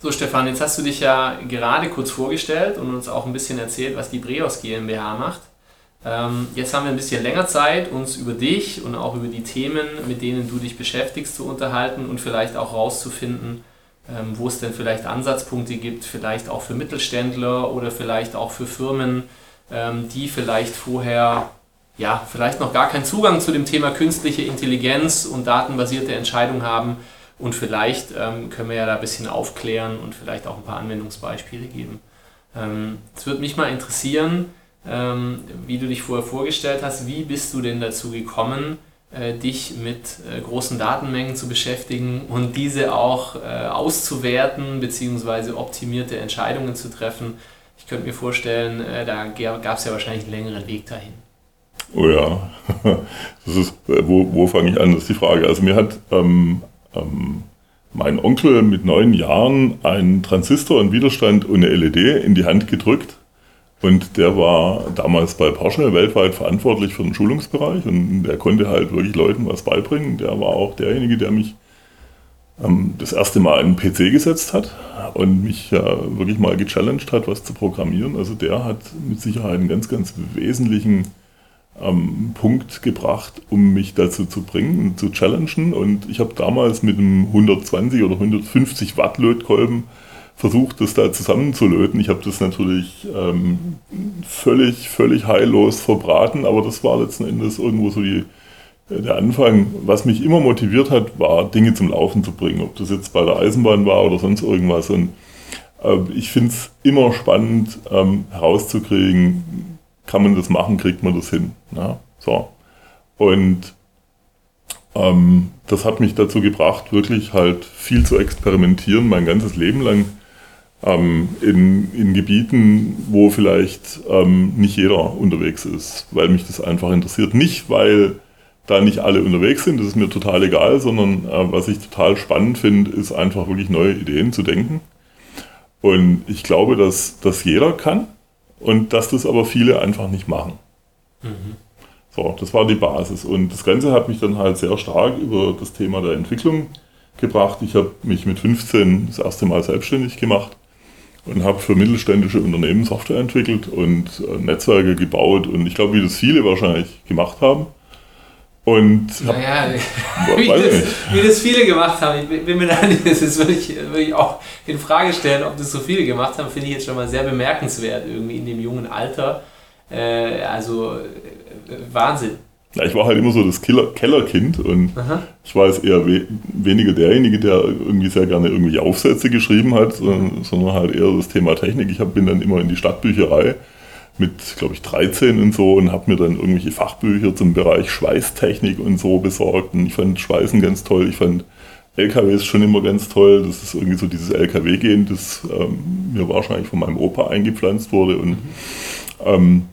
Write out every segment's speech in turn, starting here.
So, Stefan, jetzt hast du dich ja gerade kurz vorgestellt und uns auch ein bisschen erzählt, was die Breos GmbH macht. Ähm, jetzt haben wir ein bisschen länger Zeit, uns über dich und auch über die Themen, mit denen du dich beschäftigst, zu unterhalten und vielleicht auch rauszufinden, ähm, wo es denn vielleicht Ansatzpunkte gibt, vielleicht auch für Mittelständler oder vielleicht auch für Firmen, ähm, die vielleicht vorher ja, vielleicht noch gar keinen Zugang zu dem Thema künstliche Intelligenz und datenbasierte Entscheidung haben. Und vielleicht ähm, können wir ja da ein bisschen aufklären und vielleicht auch ein paar Anwendungsbeispiele geben. Ähm, es würde mich mal interessieren, ähm, wie du dich vorher vorgestellt hast. Wie bist du denn dazu gekommen, äh, dich mit äh, großen Datenmengen zu beschäftigen und diese auch äh, auszuwerten bzw. optimierte Entscheidungen zu treffen? Ich könnte mir vorstellen, äh, da gab es ja wahrscheinlich einen längeren Weg dahin. Oh ja, das ist, äh, wo, wo fange ich an, das ist die Frage. Also mir hat ähm, ähm, mein Onkel mit neun Jahren einen Transistor, einen Widerstand und eine LED in die Hand gedrückt und der war damals bei Porsche weltweit verantwortlich für den Schulungsbereich und der konnte halt wirklich Leuten was beibringen. Der war auch derjenige, der mich ähm, das erste Mal in den PC gesetzt hat und mich äh, wirklich mal gechallenged hat, was zu programmieren. Also der hat mit Sicherheit einen ganz, ganz wesentlichen ähm, Punkt gebracht, um mich dazu zu bringen, zu challengen. Und ich habe damals mit einem 120 oder 150 Watt Lötkolben versucht, das da zusammenzulöten. Ich habe das natürlich ähm, völlig, völlig heillos verbraten, aber das war letzten Endes irgendwo so die, äh, der Anfang. Was mich immer motiviert hat, war Dinge zum Laufen zu bringen, ob das jetzt bei der Eisenbahn war oder sonst irgendwas. Und äh, ich finde es immer spannend ähm, herauszukriegen, kann man das machen, kriegt man das hin. Ja? So. Und ähm, das hat mich dazu gebracht, wirklich halt viel zu experimentieren, mein ganzes Leben lang ähm, in, in Gebieten, wo vielleicht ähm, nicht jeder unterwegs ist, weil mich das einfach interessiert. Nicht, weil da nicht alle unterwegs sind, das ist mir total egal, sondern äh, was ich total spannend finde, ist einfach wirklich neue Ideen zu denken. Und ich glaube, dass das jeder kann und dass das aber viele einfach nicht machen. Mhm. So, das war die Basis. Und das Ganze hat mich dann halt sehr stark über das Thema der Entwicklung gebracht. Ich habe mich mit 15 das erste Mal selbstständig gemacht und habe für mittelständische Unternehmen Software entwickelt und äh, Netzwerke gebaut und ich glaube, wie das viele wahrscheinlich gemacht haben. Und naja, wie, das, wie, das, viele gemacht haben, ich bin mir da nicht, das ist wirklich, wirklich auch in Frage stellen, ob das so viele gemacht haben, finde ich jetzt schon mal sehr bemerkenswert, irgendwie in dem jungen Alter. Äh, also äh, Wahnsinn. Ja, ich war halt immer so das Killer Kellerkind und Aha. ich war jetzt eher we weniger derjenige, der irgendwie sehr gerne irgendwie Aufsätze geschrieben hat, sondern, sondern halt eher das Thema Technik. Ich hab, bin dann immer in die Stadtbücherei mit, glaube ich, 13 und so und habe mir dann irgendwelche Fachbücher zum Bereich Schweißtechnik und so besorgt. Und ich fand Schweißen ganz toll. Ich fand LKWs schon immer ganz toll. Das ist irgendwie so dieses LKW-Gehen, das ähm, mir wahrscheinlich von meinem Opa eingepflanzt wurde. Und ähm,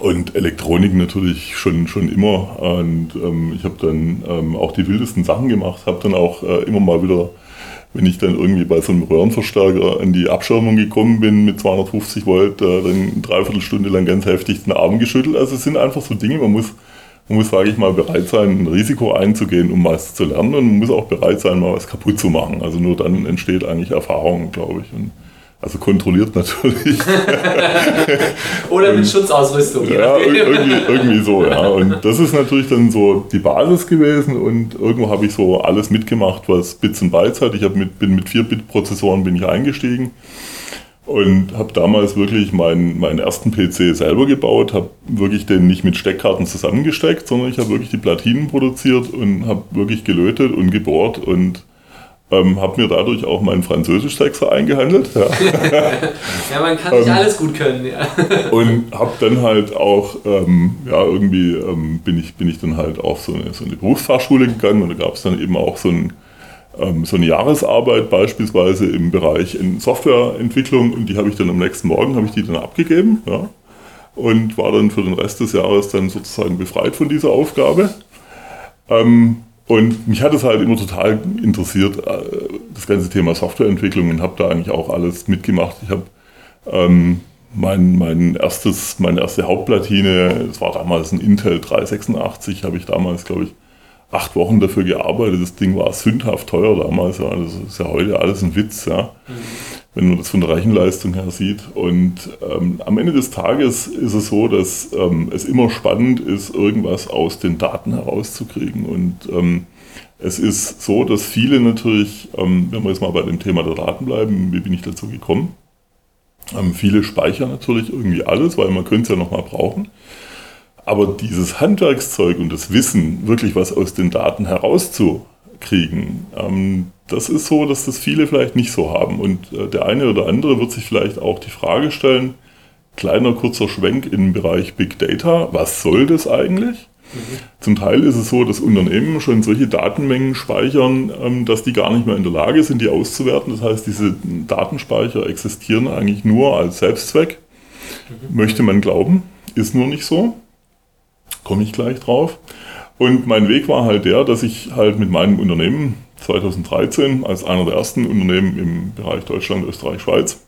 und Elektronik natürlich schon, schon immer. Und ähm, ich habe dann ähm, auch die wildesten Sachen gemacht, habe dann auch äh, immer mal wieder, wenn ich dann irgendwie bei so einem Röhrenverstärker an die Abschirmung gekommen bin mit 250 Volt, äh, dann eine Dreiviertelstunde lang ganz heftig den Arm geschüttelt. Also es sind einfach so Dinge, man muss, man muss, sage ich mal, bereit sein, ein Risiko einzugehen, um was zu lernen und man muss auch bereit sein, mal was kaputt zu machen. Also nur dann entsteht eigentlich Erfahrung, glaube ich. Und also kontrolliert natürlich. Oder mit Schutzausrüstung. Ja, irgendwie, irgendwie so, ja. Und das ist natürlich dann so die Basis gewesen und irgendwo habe ich so alles mitgemacht, was Bits und Bytes hat. Ich mit, bin mit 4-Bit-Prozessoren bin ich eingestiegen und habe damals wirklich meinen, meinen ersten PC selber gebaut, habe wirklich den nicht mit Steckkarten zusammengesteckt, sondern ich habe wirklich die Platinen produziert und habe wirklich gelötet und gebohrt und ähm, habe mir dadurch auch meinen Französisch-Sechser eingehandelt. Ja. ja, man kann nicht ähm, alles gut können. Ja. und habe dann halt auch, ähm, ja, irgendwie ähm, bin, ich, bin ich dann halt auf so eine, so eine Berufsfachschule gegangen und da gab es dann eben auch so, ein, ähm, so eine Jahresarbeit beispielsweise im Bereich in Softwareentwicklung und die habe ich dann am nächsten Morgen, habe ich die dann abgegeben. Ja, und war dann für den Rest des Jahres dann sozusagen befreit von dieser Aufgabe. Ähm, und mich hat es halt immer total interessiert, äh, das ganze Thema Softwareentwicklung und habe da eigentlich auch alles mitgemacht. Ich habe ähm, mein, mein erstes, meine erste Hauptplatine, es war damals ein Intel 386, habe ich damals, glaube ich, acht Wochen dafür gearbeitet. Das Ding war sündhaft teuer damals. Ja. Das ist ja heute alles ein Witz, ja. Mhm. Wenn man das von der Rechenleistung her sieht. Und ähm, am Ende des Tages ist es so, dass ähm, es immer spannend ist, irgendwas aus den Daten herauszukriegen. Und ähm, es ist so, dass viele natürlich, ähm, wenn wir jetzt mal bei dem Thema der Daten bleiben, wie bin ich dazu gekommen? Ähm, viele speichern natürlich irgendwie alles, weil man könnte es ja nochmal brauchen. Aber dieses Handwerkszeug und das Wissen, wirklich was aus den Daten herauszukriegen, ähm, das ist so, dass das viele vielleicht nicht so haben. Und äh, der eine oder andere wird sich vielleicht auch die Frage stellen, kleiner kurzer Schwenk in den Bereich Big Data, was soll das eigentlich? Mhm. Zum Teil ist es so, dass Unternehmen schon solche Datenmengen speichern, ähm, dass die gar nicht mehr in der Lage sind, die auszuwerten. Das heißt, diese Datenspeicher existieren eigentlich nur als Selbstzweck. Mhm. Möchte man glauben, ist nur nicht so komme ich gleich drauf. Und mein Weg war halt der, dass ich halt mit meinem Unternehmen 2013 als einer der ersten Unternehmen im Bereich Deutschland, Österreich, Schweiz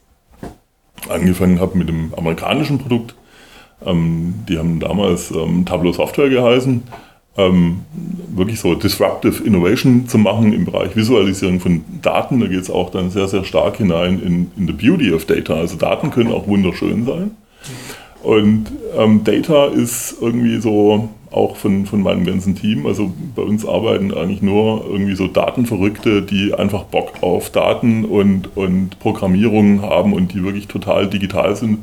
angefangen habe mit dem amerikanischen Produkt. Ähm, die haben damals ähm, Tableau Software geheißen. Ähm, wirklich so Disruptive Innovation zu machen im Bereich Visualisierung von Daten. Da geht es auch dann sehr, sehr stark hinein in, in the beauty of data. Also Daten können auch wunderschön sein. Und ähm, Data ist irgendwie so auch von, von meinem ganzen Team. Also bei uns arbeiten eigentlich nur irgendwie so Datenverrückte, die einfach Bock auf Daten und, und Programmierung haben und die wirklich total digital sind.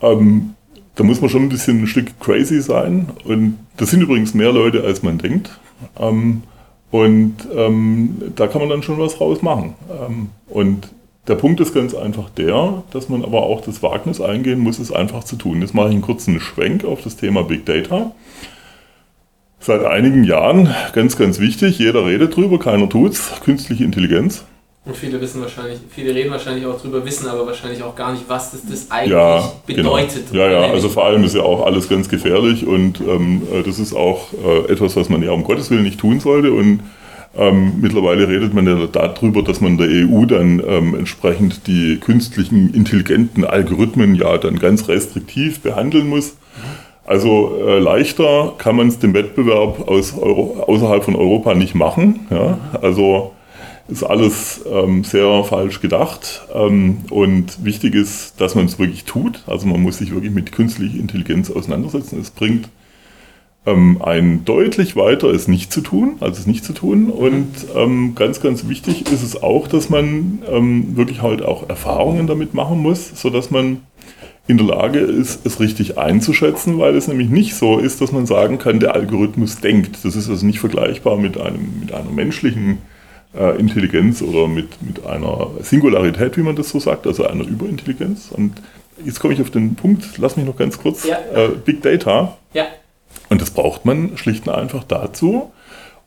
Ähm, da muss man schon ein bisschen ein Stück crazy sein. Und das sind übrigens mehr Leute, als man denkt. Ähm, und ähm, da kann man dann schon was rausmachen. Ähm, und der Punkt ist ganz einfach der, dass man aber auch das Wagnis eingehen muss, es einfach zu tun. Jetzt mache ich einen kurzen Schwenk auf das Thema Big Data. Seit einigen Jahren, ganz, ganz wichtig, jeder redet drüber, keiner tut's, künstliche Intelligenz. Und viele wissen wahrscheinlich, viele reden wahrscheinlich auch drüber, wissen aber wahrscheinlich auch gar nicht, was das, das eigentlich ja, genau. bedeutet. Genau. Ja, ja, also vor allem ist ja auch alles ganz gefährlich und ähm, das ist auch äh, etwas, was man ja um Gottes Willen nicht tun sollte. Und ähm, mittlerweile redet man ja darüber, dass man der EU dann ähm, entsprechend die künstlichen intelligenten Algorithmen ja dann ganz restriktiv behandeln muss. Also äh, leichter kann man es dem Wettbewerb aus Euro, außerhalb von Europa nicht machen. Ja? Also ist alles ähm, sehr falsch gedacht. Ähm, und wichtig ist, dass man es wirklich tut. Also man muss sich wirklich mit künstlicher Intelligenz auseinandersetzen. Es bringt ähm, ein deutlich weiter ist nicht zu tun, also es nicht zu tun. Und ähm, ganz, ganz wichtig ist es auch, dass man ähm, wirklich halt auch Erfahrungen damit machen muss, sodass man in der Lage ist, es richtig einzuschätzen, weil es nämlich nicht so ist, dass man sagen kann, der Algorithmus denkt. Das ist also nicht vergleichbar mit, einem, mit einer menschlichen äh, Intelligenz oder mit, mit einer Singularität, wie man das so sagt, also einer Überintelligenz. Und jetzt komme ich auf den Punkt, lass mich noch ganz kurz. Ja. Äh, Big Data. Ja und das braucht man schlicht und einfach dazu,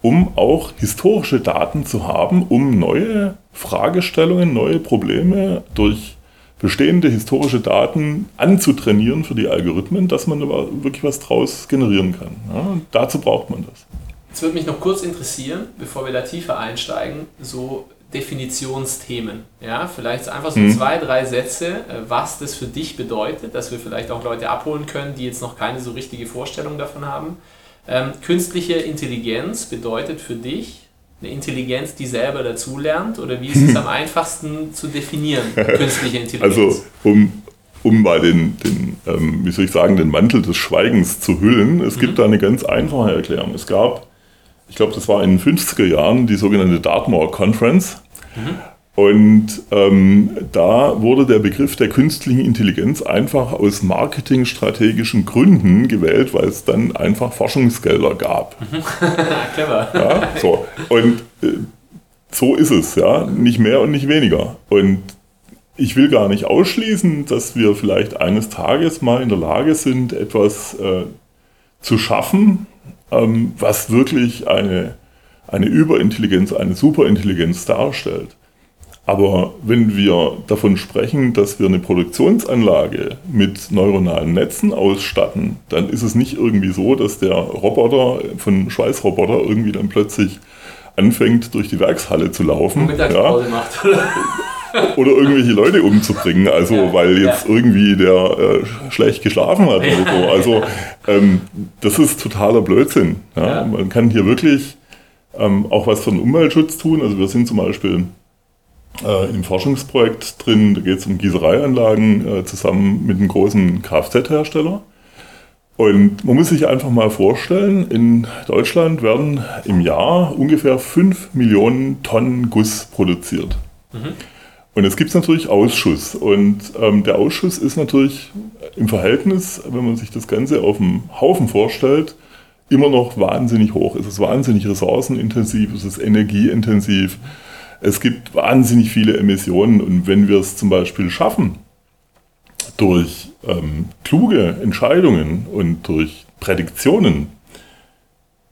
um auch historische Daten zu haben, um neue Fragestellungen, neue Probleme durch bestehende historische Daten anzutrainieren für die Algorithmen, dass man wirklich was draus generieren kann. Ja, dazu braucht man das. Jetzt würde mich noch kurz interessieren, bevor wir da tiefer einsteigen, so Definitionsthemen. Ja, vielleicht einfach so mhm. zwei, drei Sätze, äh, was das für dich bedeutet, dass wir vielleicht auch Leute abholen können, die jetzt noch keine so richtige Vorstellung davon haben. Ähm, künstliche Intelligenz bedeutet für dich eine Intelligenz, die selber dazulernt oder wie ist es am einfachsten zu definieren, künstliche Intelligenz? Also um, um mal den, den ähm, wie soll ich sagen, den Mantel des Schweigens zu hüllen, es mhm. gibt da eine ganz einfache Erklärung. Es gab ich glaube, das war in den 50er Jahren, die sogenannte Dartmoor Conference. Mhm. Und ähm, da wurde der Begriff der künstlichen Intelligenz einfach aus marketingstrategischen Gründen gewählt, weil es dann einfach Forschungsgelder gab. Clever. Ja, so. Und äh, so ist es, ja, nicht mehr und nicht weniger. Und ich will gar nicht ausschließen, dass wir vielleicht eines Tages mal in der Lage sind, etwas äh, zu schaffen, ähm, was wirklich eine, eine Überintelligenz, eine Superintelligenz darstellt. Aber wenn wir davon sprechen, dass wir eine Produktionsanlage mit neuronalen Netzen ausstatten, dann ist es nicht irgendwie so, dass der Roboter von Schweißroboter irgendwie dann plötzlich anfängt, durch die Werkshalle zu laufen. Und Mittagspause ja. macht. Oder irgendwelche Leute umzubringen, also ja, weil jetzt ja. irgendwie der äh, schlecht geschlafen hat oder so. Also ähm, das ist totaler Blödsinn. Ja? Man kann hier wirklich ähm, auch was für den Umweltschutz tun. Also wir sind zum Beispiel äh, im Forschungsprojekt drin, da geht es um Gießereianlagen äh, zusammen mit einem großen Kfz-Hersteller. Und man muss sich einfach mal vorstellen, in Deutschland werden im Jahr ungefähr 5 Millionen Tonnen Guss produziert. Mhm. Und jetzt gibt natürlich Ausschuss. Und ähm, der Ausschuss ist natürlich im Verhältnis, wenn man sich das Ganze auf dem Haufen vorstellt, immer noch wahnsinnig hoch. Es ist wahnsinnig ressourcenintensiv, es ist energieintensiv. Es gibt wahnsinnig viele Emissionen. Und wenn wir es zum Beispiel schaffen, durch ähm, kluge Entscheidungen und durch Prädiktionen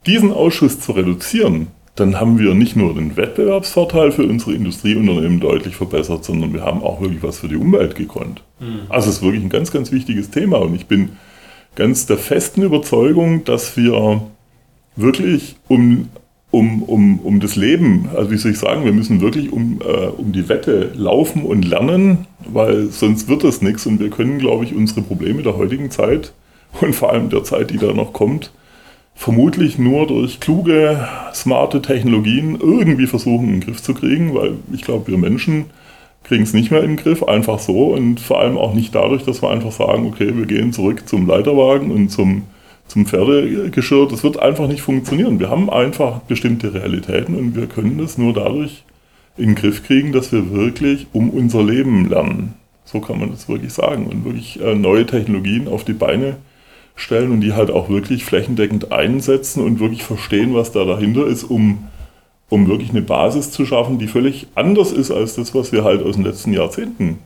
diesen Ausschuss zu reduzieren, dann haben wir nicht nur den Wettbewerbsvorteil für unsere Industrieunternehmen deutlich verbessert, sondern wir haben auch wirklich was für die Umwelt gekonnt. Mhm. Also es ist wirklich ein ganz, ganz wichtiges Thema und ich bin ganz der festen Überzeugung, dass wir wirklich um, um, um, um das Leben, also wie soll ich sagen, wir müssen wirklich um, äh, um die Wette laufen und lernen, weil sonst wird das nichts und wir können, glaube ich, unsere Probleme der heutigen Zeit und vor allem der Zeit, die da noch kommt, vermutlich nur durch kluge, smarte Technologien irgendwie versuchen, in den Griff zu kriegen, weil ich glaube, wir Menschen kriegen es nicht mehr in den Griff, einfach so und vor allem auch nicht dadurch, dass wir einfach sagen, okay, wir gehen zurück zum Leiterwagen und zum, zum Pferdegeschirr. Das wird einfach nicht funktionieren. Wir haben einfach bestimmte Realitäten und wir können das nur dadurch in den Griff kriegen, dass wir wirklich um unser Leben lernen. So kann man das wirklich sagen und wirklich äh, neue Technologien auf die Beine stellen und die halt auch wirklich flächendeckend einsetzen und wirklich verstehen, was da dahinter ist, um, um wirklich eine Basis zu schaffen, die völlig anders ist als das, was wir halt aus den letzten Jahrzehnten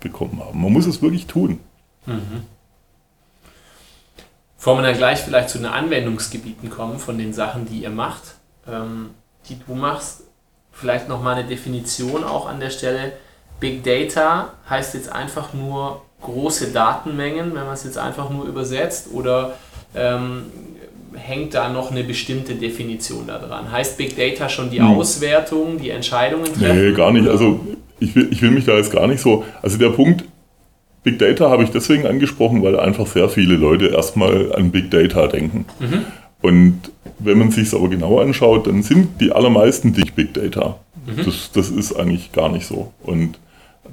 bekommen haben. Man muss es wirklich tun. Mhm. Bevor wir dann gleich vielleicht zu den Anwendungsgebieten kommen von den Sachen, die ihr macht, ähm, die du machst, vielleicht nochmal eine Definition auch an der Stelle. Big Data heißt jetzt einfach nur große Datenmengen, wenn man es jetzt einfach nur übersetzt, oder ähm, hängt da noch eine bestimmte Definition da dran? Heißt Big Data schon die hm. Auswertung, die Entscheidungen treffen? Nee, gar nicht. Also ich will, ich will mich da jetzt gar nicht so. Also der Punkt, Big Data habe ich deswegen angesprochen, weil einfach sehr viele Leute erstmal an Big Data denken. Mhm. Und wenn man sich es aber genau anschaut, dann sind die allermeisten nicht Big Data. Mhm. Das, das ist eigentlich gar nicht so. Und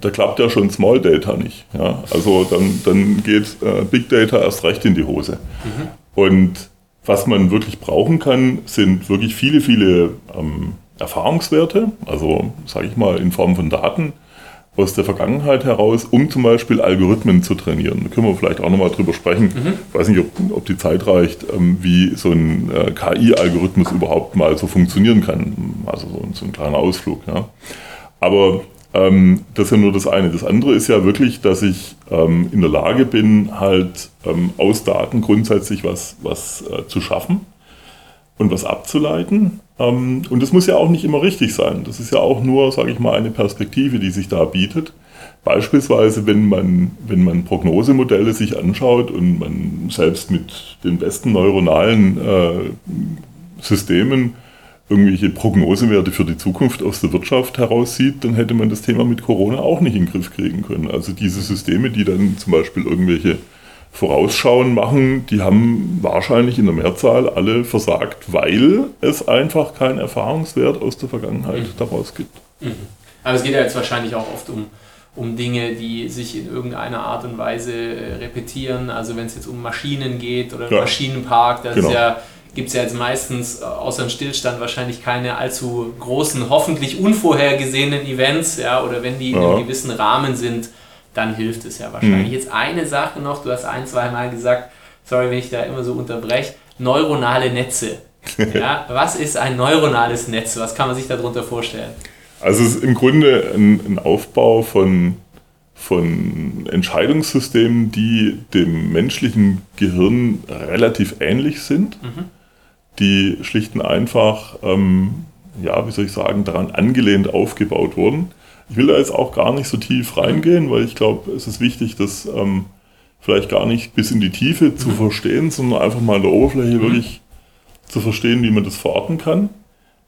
da klappt ja schon Small Data nicht. Ja? Also dann, dann geht äh, Big Data erst recht in die Hose. Mhm. Und was man wirklich brauchen kann, sind wirklich viele, viele ähm, Erfahrungswerte, also sage ich mal in Form von Daten aus der Vergangenheit heraus, um zum Beispiel Algorithmen zu trainieren. Da können wir vielleicht auch nochmal drüber sprechen. Mhm. Ich weiß nicht, ob, ob die Zeit reicht, ähm, wie so ein äh, KI-Algorithmus überhaupt mal so funktionieren kann. Also so, so ein kleiner Ausflug. Ja. Aber ähm, das ist ja nur das eine. Das andere ist ja wirklich, dass ich ähm, in der Lage bin, halt ähm, aus Daten grundsätzlich was, was äh, zu schaffen und was abzuleiten. Ähm, und das muss ja auch nicht immer richtig sein. Das ist ja auch nur, sage ich mal, eine Perspektive, die sich da bietet. Beispielsweise, wenn man, wenn man Prognosemodelle sich anschaut und man selbst mit den besten neuronalen äh, Systemen irgendwelche Prognosewerte für die Zukunft aus der Wirtschaft heraussieht, dann hätte man das Thema mit Corona auch nicht in den Griff kriegen können. Also diese Systeme, die dann zum Beispiel irgendwelche Vorausschauen machen, die haben wahrscheinlich in der Mehrzahl alle versagt, weil es einfach keinen Erfahrungswert aus der Vergangenheit mhm. daraus gibt. Mhm. Aber es geht ja jetzt wahrscheinlich auch oft um, um Dinge, die sich in irgendeiner Art und Weise äh, repetieren. Also wenn es jetzt um Maschinen geht oder ja. Maschinenpark, das genau. ist ja gibt es ja jetzt meistens äh, außer dem Stillstand wahrscheinlich keine allzu großen, hoffentlich unvorhergesehenen Events, ja, oder wenn die ja. in einem gewissen Rahmen sind, dann hilft es ja wahrscheinlich. Mhm. Jetzt eine Sache noch, du hast ein, zwei Mal gesagt, sorry, wenn ich da immer so unterbreche, neuronale Netze. ja, was ist ein neuronales Netz? Was kann man sich darunter vorstellen? Also es ist im Grunde ein, ein Aufbau von, von Entscheidungssystemen, die dem menschlichen Gehirn relativ ähnlich sind. Mhm die schlicht und einfach, ähm, ja, wie soll ich sagen, daran angelehnt aufgebaut wurden. Ich will da jetzt auch gar nicht so tief reingehen, weil ich glaube, es ist wichtig, das ähm, vielleicht gar nicht bis in die Tiefe zu mhm. verstehen, sondern einfach mal in der Oberfläche mhm. wirklich zu verstehen, wie man das verorten kann.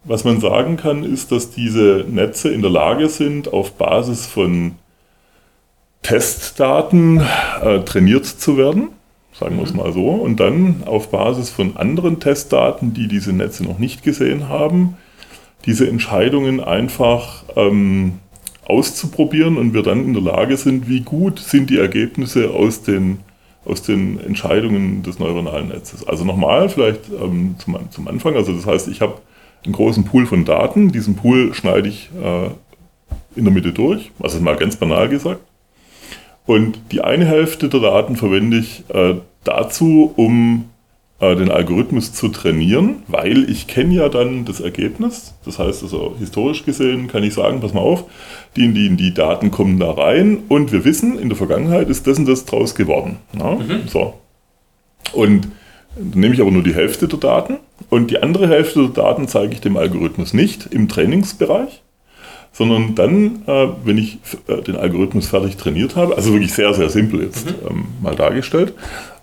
was man sagen kann, ist, dass diese Netze in der Lage sind, auf Basis von Testdaten äh, trainiert zu werden, sagen wir es mhm. mal so, und dann auf Basis von anderen Testdaten, die diese Netze noch nicht gesehen haben, diese Entscheidungen einfach ähm, auszuprobieren und wir dann in der Lage sind, wie gut sind die Ergebnisse aus den, aus den Entscheidungen des neuronalen Netzes. Also nochmal, vielleicht ähm, zum, zum Anfang, also das heißt, ich habe einen großen Pool von Daten, diesen Pool schneide ich äh, in der Mitte durch, also mal ganz banal gesagt. Und die eine Hälfte der Daten verwende ich äh, dazu, um äh, den Algorithmus zu trainieren, weil ich kenne ja dann das Ergebnis. Das heißt also, historisch gesehen kann ich sagen, pass mal auf, die, die, die Daten kommen da rein und wir wissen, in der Vergangenheit ist das und das draus geworden. Ja? Mhm. So. Und dann nehme ich aber nur die Hälfte der Daten und die andere Hälfte der Daten zeige ich dem Algorithmus nicht im Trainingsbereich, sondern dann, äh, wenn ich äh, den Algorithmus fertig trainiert habe, also wirklich sehr, sehr simpel jetzt mhm. ähm, mal dargestellt,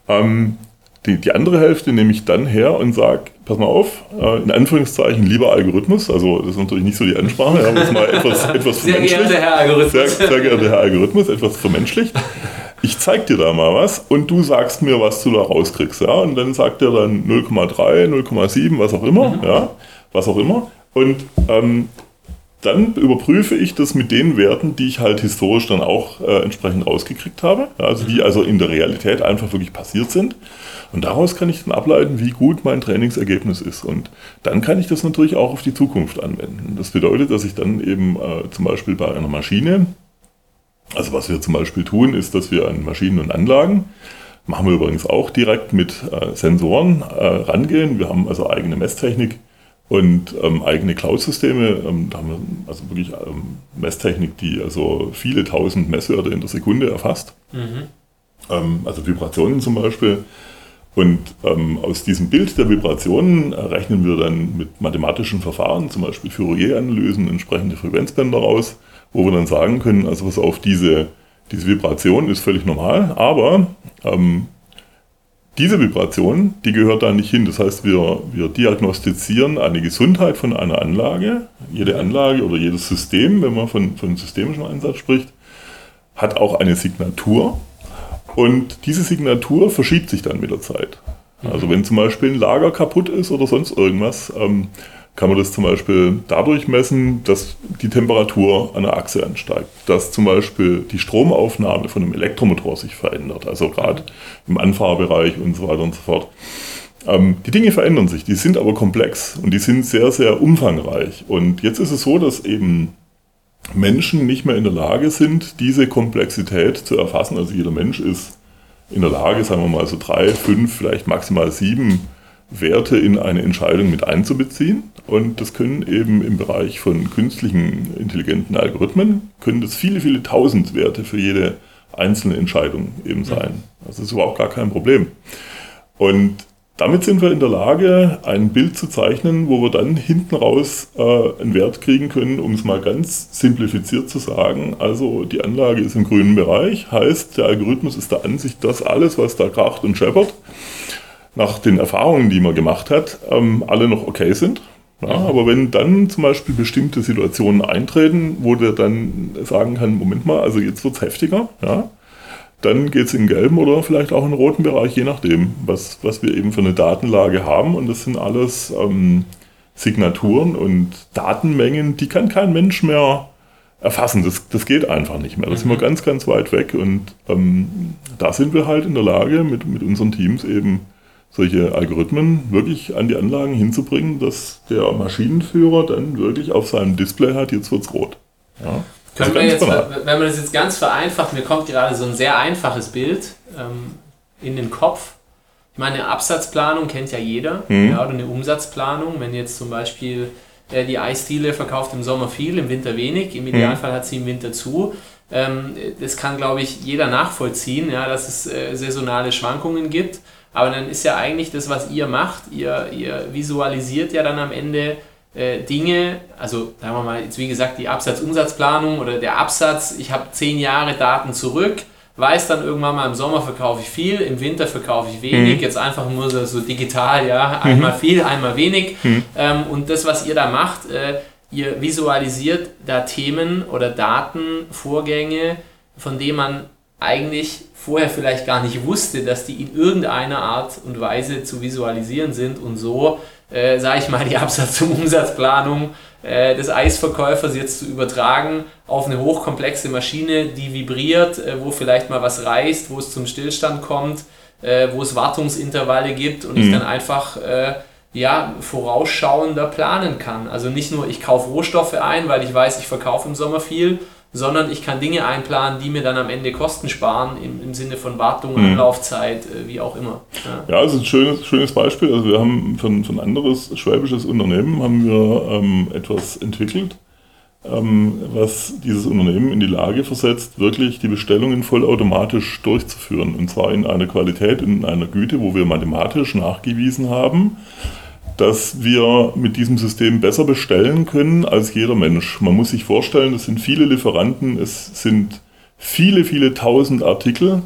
ähm, die, die andere Hälfte nehme ich dann her und sage, pass mal auf, äh, in Anführungszeichen lieber Algorithmus, also das ist natürlich nicht so die Ansprache, ja, muss mal etwas, etwas Sehr geehrter Herr Algorithmus. Sehr, sehr geehrter Herr Algorithmus, etwas vermenschlicht. Ich zeig dir da mal was und du sagst mir, was du da rauskriegst. Ja? Und dann sagt er dann 0,3, 0,7, was auch immer, mhm. ja, was auch immer. Und ähm, dann überprüfe ich das mit den Werten, die ich halt historisch dann auch äh, entsprechend rausgekriegt habe. Also die also in der Realität einfach wirklich passiert sind. Und daraus kann ich dann ableiten, wie gut mein Trainingsergebnis ist. Und dann kann ich das natürlich auch auf die Zukunft anwenden. Das bedeutet, dass ich dann eben äh, zum Beispiel bei einer Maschine, also was wir zum Beispiel tun, ist, dass wir an Maschinen und Anlagen, machen wir übrigens auch direkt mit äh, Sensoren äh, rangehen. Wir haben also eigene Messtechnik und ähm, eigene Cloud-Systeme. Ähm, da haben wir also wirklich ähm, Messtechnik, die also viele tausend Messwerte in der Sekunde erfasst. Mhm. Ähm, also Vibrationen zum Beispiel. Und ähm, aus diesem Bild der Vibrationen rechnen wir dann mit mathematischen Verfahren, zum Beispiel Fourier-Analysen, entsprechende Frequenzbänder raus, wo wir dann sagen können, also was auf diese, diese Vibration ist völlig normal, aber ähm, diese Vibration, die gehört da nicht hin. Das heißt, wir, wir diagnostizieren eine Gesundheit von einer Anlage. Jede Anlage oder jedes System, wenn man von, von systemischem Einsatz spricht, hat auch eine Signatur. Und diese Signatur verschiebt sich dann mit der Zeit. Also wenn zum Beispiel ein Lager kaputt ist oder sonst irgendwas, ähm, kann man das zum Beispiel dadurch messen, dass die Temperatur an der Achse ansteigt, dass zum Beispiel die Stromaufnahme von einem Elektromotor sich verändert, also gerade im Anfahrbereich und so weiter und so fort. Ähm, die Dinge verändern sich, die sind aber komplex und die sind sehr, sehr umfangreich. Und jetzt ist es so, dass eben Menschen nicht mehr in der Lage sind, diese Komplexität zu erfassen. Also jeder Mensch ist in der Lage, sagen wir mal so drei, fünf, vielleicht maximal sieben Werte in eine Entscheidung mit einzubeziehen. Und das können eben im Bereich von künstlichen intelligenten Algorithmen, können das viele, viele tausend Werte für jede einzelne Entscheidung eben sein. Das ist überhaupt gar kein Problem. Und damit sind wir in der Lage, ein Bild zu zeichnen, wo wir dann hinten raus äh, einen Wert kriegen können, um es mal ganz simplifiziert zu sagen. Also die Anlage ist im grünen Bereich, heißt der Algorithmus ist der Ansicht, dass alles, was da kracht und scheppert, nach den Erfahrungen, die man gemacht hat, ähm, alle noch okay sind. Ja, mhm. aber wenn dann zum Beispiel bestimmte Situationen eintreten, wo der dann sagen kann, Moment mal, also jetzt wird es heftiger, ja, dann geht es in gelben oder vielleicht auch in roten Bereich, je nachdem, was, was wir eben für eine Datenlage haben. Und das sind alles ähm, Signaturen und Datenmengen, die kann kein Mensch mehr erfassen. Das, das geht einfach nicht mehr. Da sind wir mhm. ganz, ganz weit weg. Und ähm, da sind wir halt in der Lage, mit, mit unseren Teams eben solche Algorithmen wirklich an die Anlagen hinzubringen, dass der Maschinenführer dann wirklich auf seinem Display hat, jetzt wird es rot. Ja. Können also wir jetzt, wenn man das jetzt ganz vereinfacht, mir kommt gerade so ein sehr einfaches Bild ähm, in den Kopf. Ich meine, eine Absatzplanung kennt ja jeder, mhm. ja, oder eine Umsatzplanung. Wenn jetzt zum Beispiel äh, die Eisdiele verkauft im Sommer viel, im Winter wenig, im Idealfall mhm. hat sie im Winter zu. Ähm, das kann, glaube ich, jeder nachvollziehen, ja, dass es äh, saisonale Schwankungen gibt. Aber dann ist ja eigentlich das, was ihr macht, ihr, ihr visualisiert ja dann am Ende äh, Dinge, also sagen wir mal, jetzt wie gesagt, die Absatz-Umsatzplanung oder der Absatz, ich habe zehn Jahre Daten zurück, weiß dann irgendwann mal, im Sommer verkaufe ich viel, im Winter verkaufe ich wenig, mhm. jetzt einfach nur so, so digital, ja, einmal mhm. viel, einmal wenig. Mhm. Ähm, und das, was ihr da macht, äh, ihr visualisiert da Themen oder Datenvorgänge, von denen man eigentlich vorher vielleicht gar nicht wusste, dass die in irgendeiner Art und Weise zu visualisieren sind und so, äh, sage ich mal, die Absatz- und Umsatzplanung äh, des Eisverkäufers jetzt zu übertragen auf eine hochkomplexe Maschine, die vibriert, äh, wo vielleicht mal was reißt, wo es zum Stillstand kommt, äh, wo es Wartungsintervalle gibt und mhm. ich dann einfach äh, ja, vorausschauender planen kann. Also nicht nur, ich kaufe Rohstoffe ein, weil ich weiß, ich verkaufe im Sommer viel, sondern ich kann Dinge einplanen, die mir dann am Ende Kosten sparen, im, im Sinne von Wartung, mhm. Anlaufzeit, äh, wie auch immer. Ja, ja ist ein schönes, schönes Beispiel. Also wir haben für, für ein anderes schwäbisches Unternehmen haben wir ähm, etwas entwickelt, ähm, was dieses Unternehmen in die Lage versetzt, wirklich die Bestellungen vollautomatisch durchzuführen. Und zwar in einer Qualität, in einer Güte, wo wir mathematisch nachgewiesen haben, dass wir mit diesem System besser bestellen können als jeder Mensch. Man muss sich vorstellen, es sind viele Lieferanten, es sind viele, viele tausend Artikel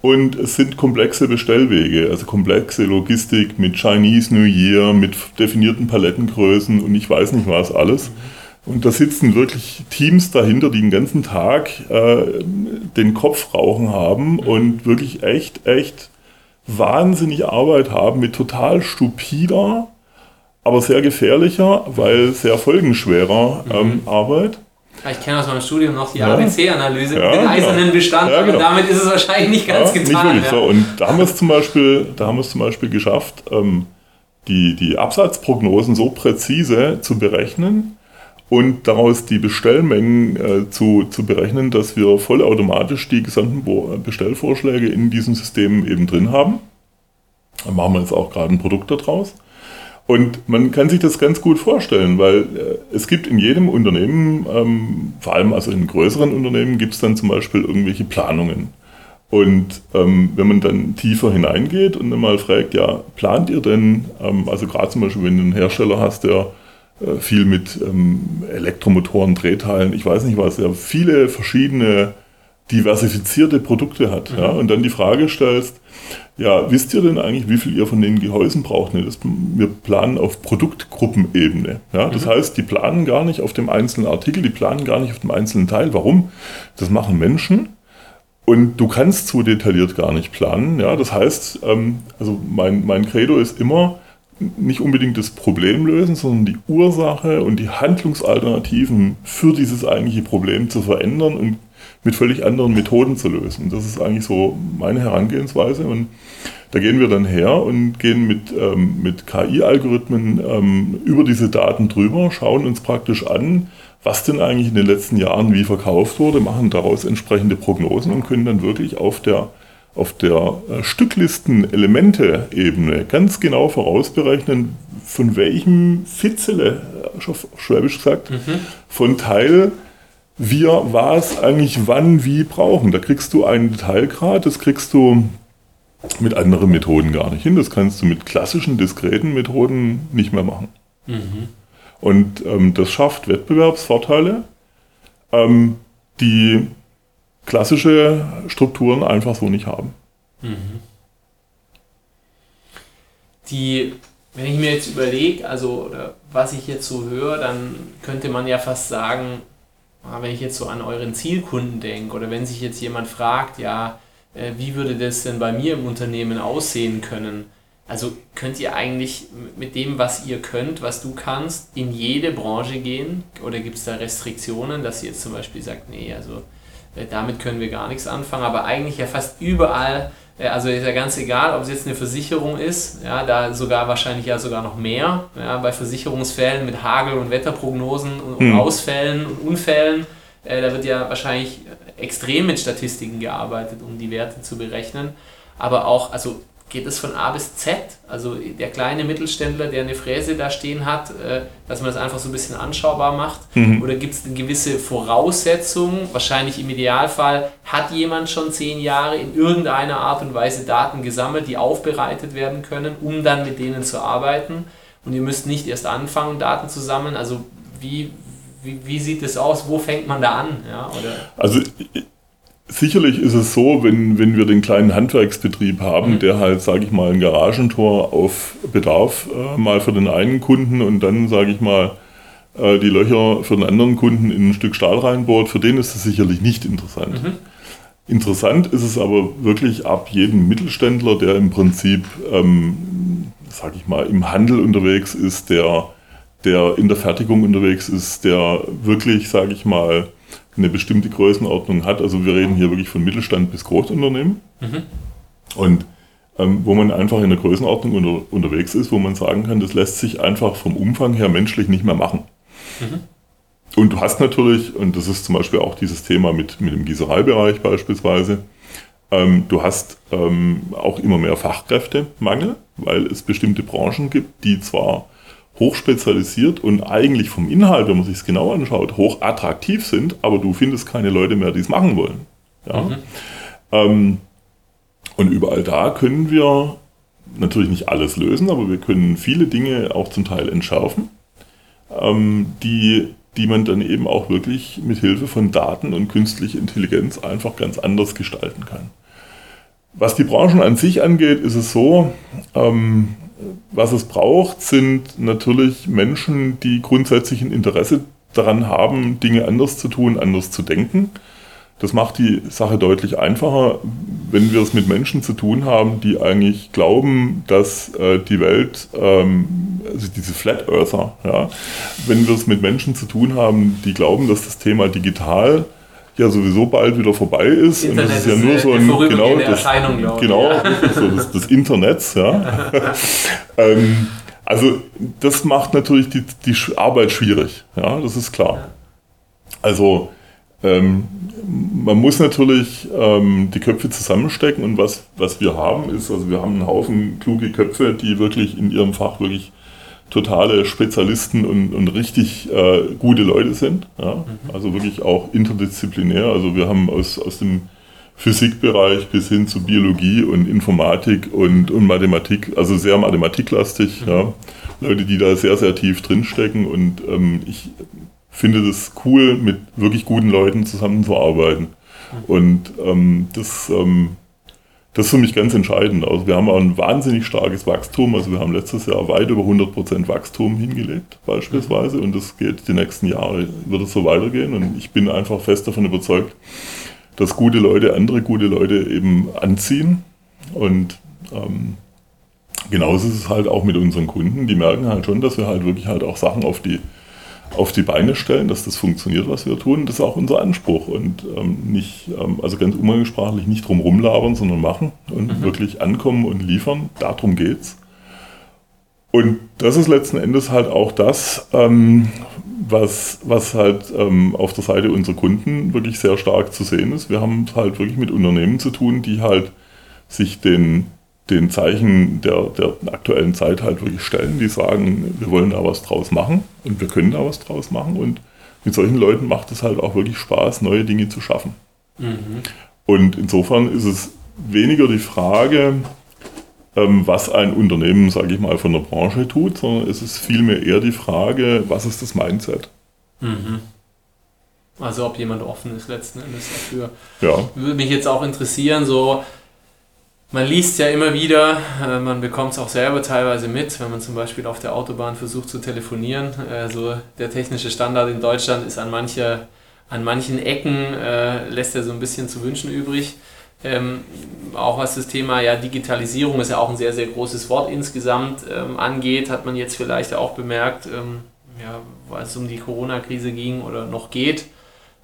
und es sind komplexe Bestellwege, also komplexe Logistik mit Chinese New Year, mit definierten Palettengrößen und ich weiß nicht was alles. Und da sitzen wirklich Teams dahinter, die den ganzen Tag äh, den Kopf rauchen haben und wirklich echt, echt wahnsinnig Arbeit haben mit total stupider, aber sehr gefährlicher, weil sehr folgenschwerer mhm. ähm, Arbeit. Ich kenne aus meinem Studium noch die ja. ABC-Analyse ja, mit den eisernen Bestand, ja, genau. aber damit ist es wahrscheinlich nicht ganz ja, getan. Nicht so. Und da haben wir es zum Beispiel, da haben wir es zum Beispiel geschafft, ähm, die, die Absatzprognosen so präzise zu berechnen, und daraus die Bestellmengen äh, zu, zu berechnen, dass wir vollautomatisch die gesamten Bestellvorschläge in diesem System eben drin haben. Da machen wir jetzt auch gerade ein Produkt daraus. Und man kann sich das ganz gut vorstellen, weil äh, es gibt in jedem Unternehmen, ähm, vor allem also in größeren Unternehmen, gibt es dann zum Beispiel irgendwelche Planungen. Und ähm, wenn man dann tiefer hineingeht und dann mal fragt, ja, plant ihr denn, ähm, also gerade zum Beispiel, wenn du einen Hersteller hast, der äh, viel mit ähm, Elektromotoren, Drehteilen, ich weiß nicht was, ja, viele verschiedene diversifizierte Produkte hat. Mhm. Ja, und dann die Frage stellst, ja, wisst ihr denn eigentlich, wie viel ihr von den Gehäusen braucht? Ne, das, wir planen auf Produktgruppenebene. Ja, das mhm. heißt, die planen gar nicht auf dem einzelnen Artikel, die planen gar nicht auf dem einzelnen Teil. Warum? Das machen Menschen. Und du kannst so detailliert gar nicht planen. Ja, das heißt, ähm, also mein, mein Credo ist immer, nicht unbedingt das Problem lösen, sondern die Ursache und die Handlungsalternativen für dieses eigentliche Problem zu verändern und mit völlig anderen Methoden zu lösen. Das ist eigentlich so meine Herangehensweise. Und da gehen wir dann her und gehen mit, ähm, mit KI-Algorithmen ähm, über diese Daten drüber, schauen uns praktisch an, was denn eigentlich in den letzten Jahren wie verkauft wurde, machen daraus entsprechende Prognosen und können dann wirklich auf der auf der äh, Stücklisten-Elemente-Ebene ganz genau vorausberechnen, von welchem Fitzele, äh, schwäbisch gesagt, mhm. von Teil wir was eigentlich wann wie brauchen. Da kriegst du einen Detailgrad, das kriegst du mit anderen Methoden gar nicht hin. Das kannst du mit klassischen, diskreten Methoden nicht mehr machen. Mhm. Und ähm, das schafft Wettbewerbsvorteile, ähm, die klassische Strukturen einfach so nicht haben. Mhm. Die, wenn ich mir jetzt überlege, also oder was ich jetzt so höre, dann könnte man ja fast sagen, ah, wenn ich jetzt so an euren Zielkunden denke oder wenn sich jetzt jemand fragt, ja, äh, wie würde das denn bei mir im Unternehmen aussehen können? Also könnt ihr eigentlich mit dem, was ihr könnt, was du kannst, in jede Branche gehen? Oder gibt es da Restriktionen, dass ihr jetzt zum Beispiel sagt, nee, also damit können wir gar nichts anfangen, aber eigentlich ja fast überall, äh, also ist ja ganz egal, ob es jetzt eine Versicherung ist, ja, da sogar wahrscheinlich ja sogar noch mehr, ja, bei Versicherungsfällen mit Hagel- und Wetterprognosen und, mhm. Ausfällen und Unfällen, äh, da wird ja wahrscheinlich extrem mit Statistiken gearbeitet, um die Werte zu berechnen, aber auch, also geht es von A bis Z. Also der kleine Mittelständler, der eine Fräse da stehen hat, äh, dass man das einfach so ein bisschen anschaubar macht? Mhm. Oder gibt es eine gewisse Voraussetzung? Wahrscheinlich im Idealfall hat jemand schon zehn Jahre in irgendeiner Art und Weise Daten gesammelt, die aufbereitet werden können, um dann mit denen zu arbeiten. Und ihr müsst nicht erst anfangen, Daten zu sammeln. Also wie, wie, wie sieht es aus? Wo fängt man da an? Ja, oder? Also sicherlich ist es so, wenn, wenn wir den kleinen Handwerksbetrieb haben, mhm. der halt, sage ich mal, ein Garagentor auf Bedarf äh, mal für den einen Kunden und dann, sage ich mal, äh, die Löcher für den anderen Kunden in ein Stück Stahl reinbohrt, für den ist es sicherlich nicht interessant. Mhm. Interessant ist es aber wirklich ab jedem Mittelständler, der im Prinzip, ähm, sage ich mal, im Handel unterwegs ist, der, der in der Fertigung unterwegs ist, der wirklich, sage ich mal, eine bestimmte Größenordnung hat. Also wir reden hier wirklich von Mittelstand bis Großunternehmen. Mhm. Und ähm, wo man einfach in der Größenordnung unter, unterwegs ist, wo man sagen kann, das lässt sich einfach vom Umfang her menschlich nicht mehr machen. Mhm. Und du hast natürlich, und das ist zum Beispiel auch dieses Thema mit, mit dem Gießereibereich beispielsweise, ähm, du hast ähm, auch immer mehr Fachkräftemangel, weil es bestimmte Branchen gibt, die zwar hochspezialisiert und eigentlich vom Inhalt, wenn man sich es genau anschaut, hoch attraktiv sind, aber du findest keine Leute mehr, die es machen wollen. Ja? Mhm. Ähm, und überall da können wir natürlich nicht alles lösen, aber wir können viele Dinge auch zum Teil entschärfen, ähm, die, die man dann eben auch wirklich mit Hilfe von Daten und künstlicher Intelligenz einfach ganz anders gestalten kann. Was die Branchen an sich angeht, ist es so, ähm, was es braucht, sind natürlich Menschen, die grundsätzlich ein Interesse daran haben, Dinge anders zu tun, anders zu denken. Das macht die Sache deutlich einfacher, wenn wir es mit Menschen zu tun haben, die eigentlich glauben, dass äh, die Welt, ähm, also diese Flat Earther, ja, wenn wir es mit Menschen zu tun haben, die glauben, dass das Thema digital ja sowieso bald wieder vorbei ist. Internet und das ist ja nur so ein genau, das, genau ja. so das, das Internets, ja. ähm, also das macht natürlich die, die Arbeit schwierig, ja, das ist klar. Also ähm, man muss natürlich ähm, die Köpfe zusammenstecken und was, was wir haben ist, also wir haben einen Haufen kluge Köpfe, die wirklich in ihrem Fach wirklich totale Spezialisten und, und richtig äh, gute Leute sind. Ja? Mhm. Also wirklich auch interdisziplinär. Also wir haben aus, aus dem Physikbereich bis hin zu Biologie und Informatik und, und Mathematik, also sehr mathematiklastig. Mhm. Ja? Leute, die da sehr, sehr tief drinstecken und ähm, ich finde das cool, mit wirklich guten Leuten zusammenzuarbeiten. Mhm. Und ähm, das ähm, das ist für mich ganz entscheidend. Also wir haben ein wahnsinnig starkes Wachstum. Also wir haben letztes Jahr weit über 100% Wachstum hingelegt beispielsweise und das geht die nächsten Jahre, wird es so weitergehen und ich bin einfach fest davon überzeugt, dass gute Leute andere gute Leute eben anziehen und ähm, genauso ist es halt auch mit unseren Kunden. Die merken halt schon, dass wir halt wirklich halt auch Sachen auf die auf die Beine stellen, dass das funktioniert, was wir tun. Das ist auch unser Anspruch und ähm, nicht, ähm, also ganz umgangssprachlich nicht drum rumlabern, sondern machen und mhm. wirklich ankommen und liefern. Darum geht's. Und das ist letzten Endes halt auch das, ähm, was, was halt ähm, auf der Seite unserer Kunden wirklich sehr stark zu sehen ist. Wir haben halt wirklich mit Unternehmen zu tun, die halt sich den den Zeichen der, der aktuellen Zeit halt wirklich stellen, die sagen, wir wollen da was draus machen und wir können da was draus machen. Und mit solchen Leuten macht es halt auch wirklich Spaß, neue Dinge zu schaffen. Mhm. Und insofern ist es weniger die Frage, ähm, was ein Unternehmen, sage ich mal, von der Branche tut, sondern es ist vielmehr eher die Frage, was ist das Mindset? Mhm. Also ob jemand offen ist letzten Endes dafür. Ja. Würde mich jetzt auch interessieren, so man liest ja immer wieder, äh, man bekommt es auch selber teilweise mit, wenn man zum Beispiel auf der Autobahn versucht zu telefonieren. Also der technische Standard in Deutschland ist an, manche, an manchen Ecken, äh, lässt er so ein bisschen zu wünschen übrig. Ähm, auch was das Thema ja, Digitalisierung ist ja auch ein sehr, sehr großes Wort insgesamt ähm, angeht, hat man jetzt vielleicht auch bemerkt, ähm, ja, weil es um die Corona-Krise ging oder noch geht,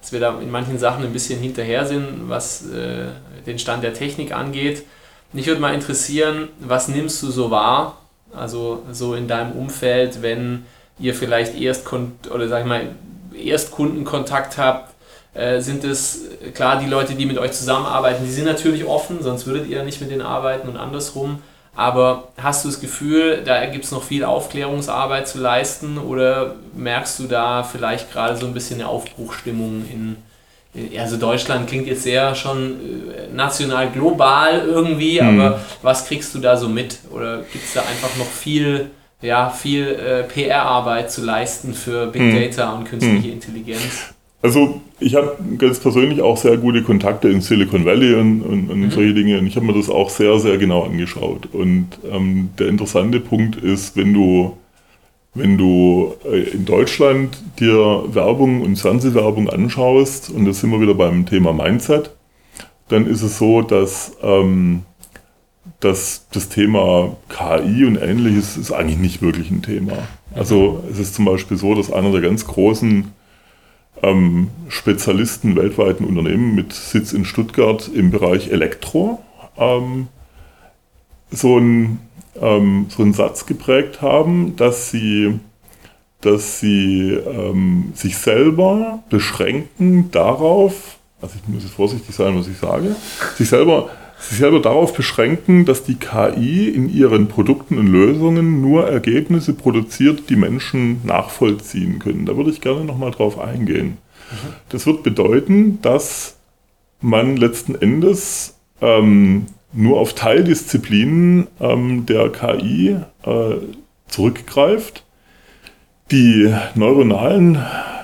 dass wir da in manchen Sachen ein bisschen hinterher sind, was äh, den Stand der Technik angeht. Mich würde mal interessieren, was nimmst du so wahr? Also so in deinem Umfeld, wenn ihr vielleicht erst oder sag ich mal erst Kundenkontakt habt, äh, sind es klar die Leute, die mit euch zusammenarbeiten, die sind natürlich offen, sonst würdet ihr nicht mit denen arbeiten und andersrum. Aber hast du das Gefühl, da gibt es noch viel Aufklärungsarbeit zu leisten oder merkst du da vielleicht gerade so ein bisschen eine Aufbruchstimmung in, also Deutschland klingt jetzt sehr schon äh, national global irgendwie, mhm. aber was kriegst du da so mit? Oder gibt es da einfach noch viel, ja, viel äh, PR-Arbeit zu leisten für Big mhm. Data und künstliche mhm. Intelligenz? Also ich habe ganz persönlich auch sehr gute Kontakte in Silicon Valley und, und, und mhm. solche Dinge. Und ich habe mir das auch sehr, sehr genau angeschaut. Und ähm, der interessante Punkt ist, wenn du, wenn du äh, in Deutschland dir Werbung und Fernsehwerbung anschaust, und das sind wir wieder beim Thema Mindset, dann ist es so, dass, ähm, dass das Thema KI und ähnliches ist eigentlich nicht wirklich ein Thema. Also es ist zum Beispiel so, dass einer der ganz großen ähm, Spezialisten weltweiten Unternehmen mit Sitz in Stuttgart im Bereich Elektro ähm, so, ein, ähm, so einen Satz geprägt haben, dass sie, dass sie ähm, sich selber beschränken darauf, also ich muss jetzt vorsichtig sein, was ich sage, sich selber sich selber darauf beschränken, dass die KI in ihren Produkten und Lösungen nur Ergebnisse produziert, die Menschen nachvollziehen können. Da würde ich gerne nochmal drauf eingehen. Mhm. Das wird bedeuten, dass man letzten Endes ähm, nur auf Teildisziplinen ähm, der KI äh, zurückgreift. Die neuronalen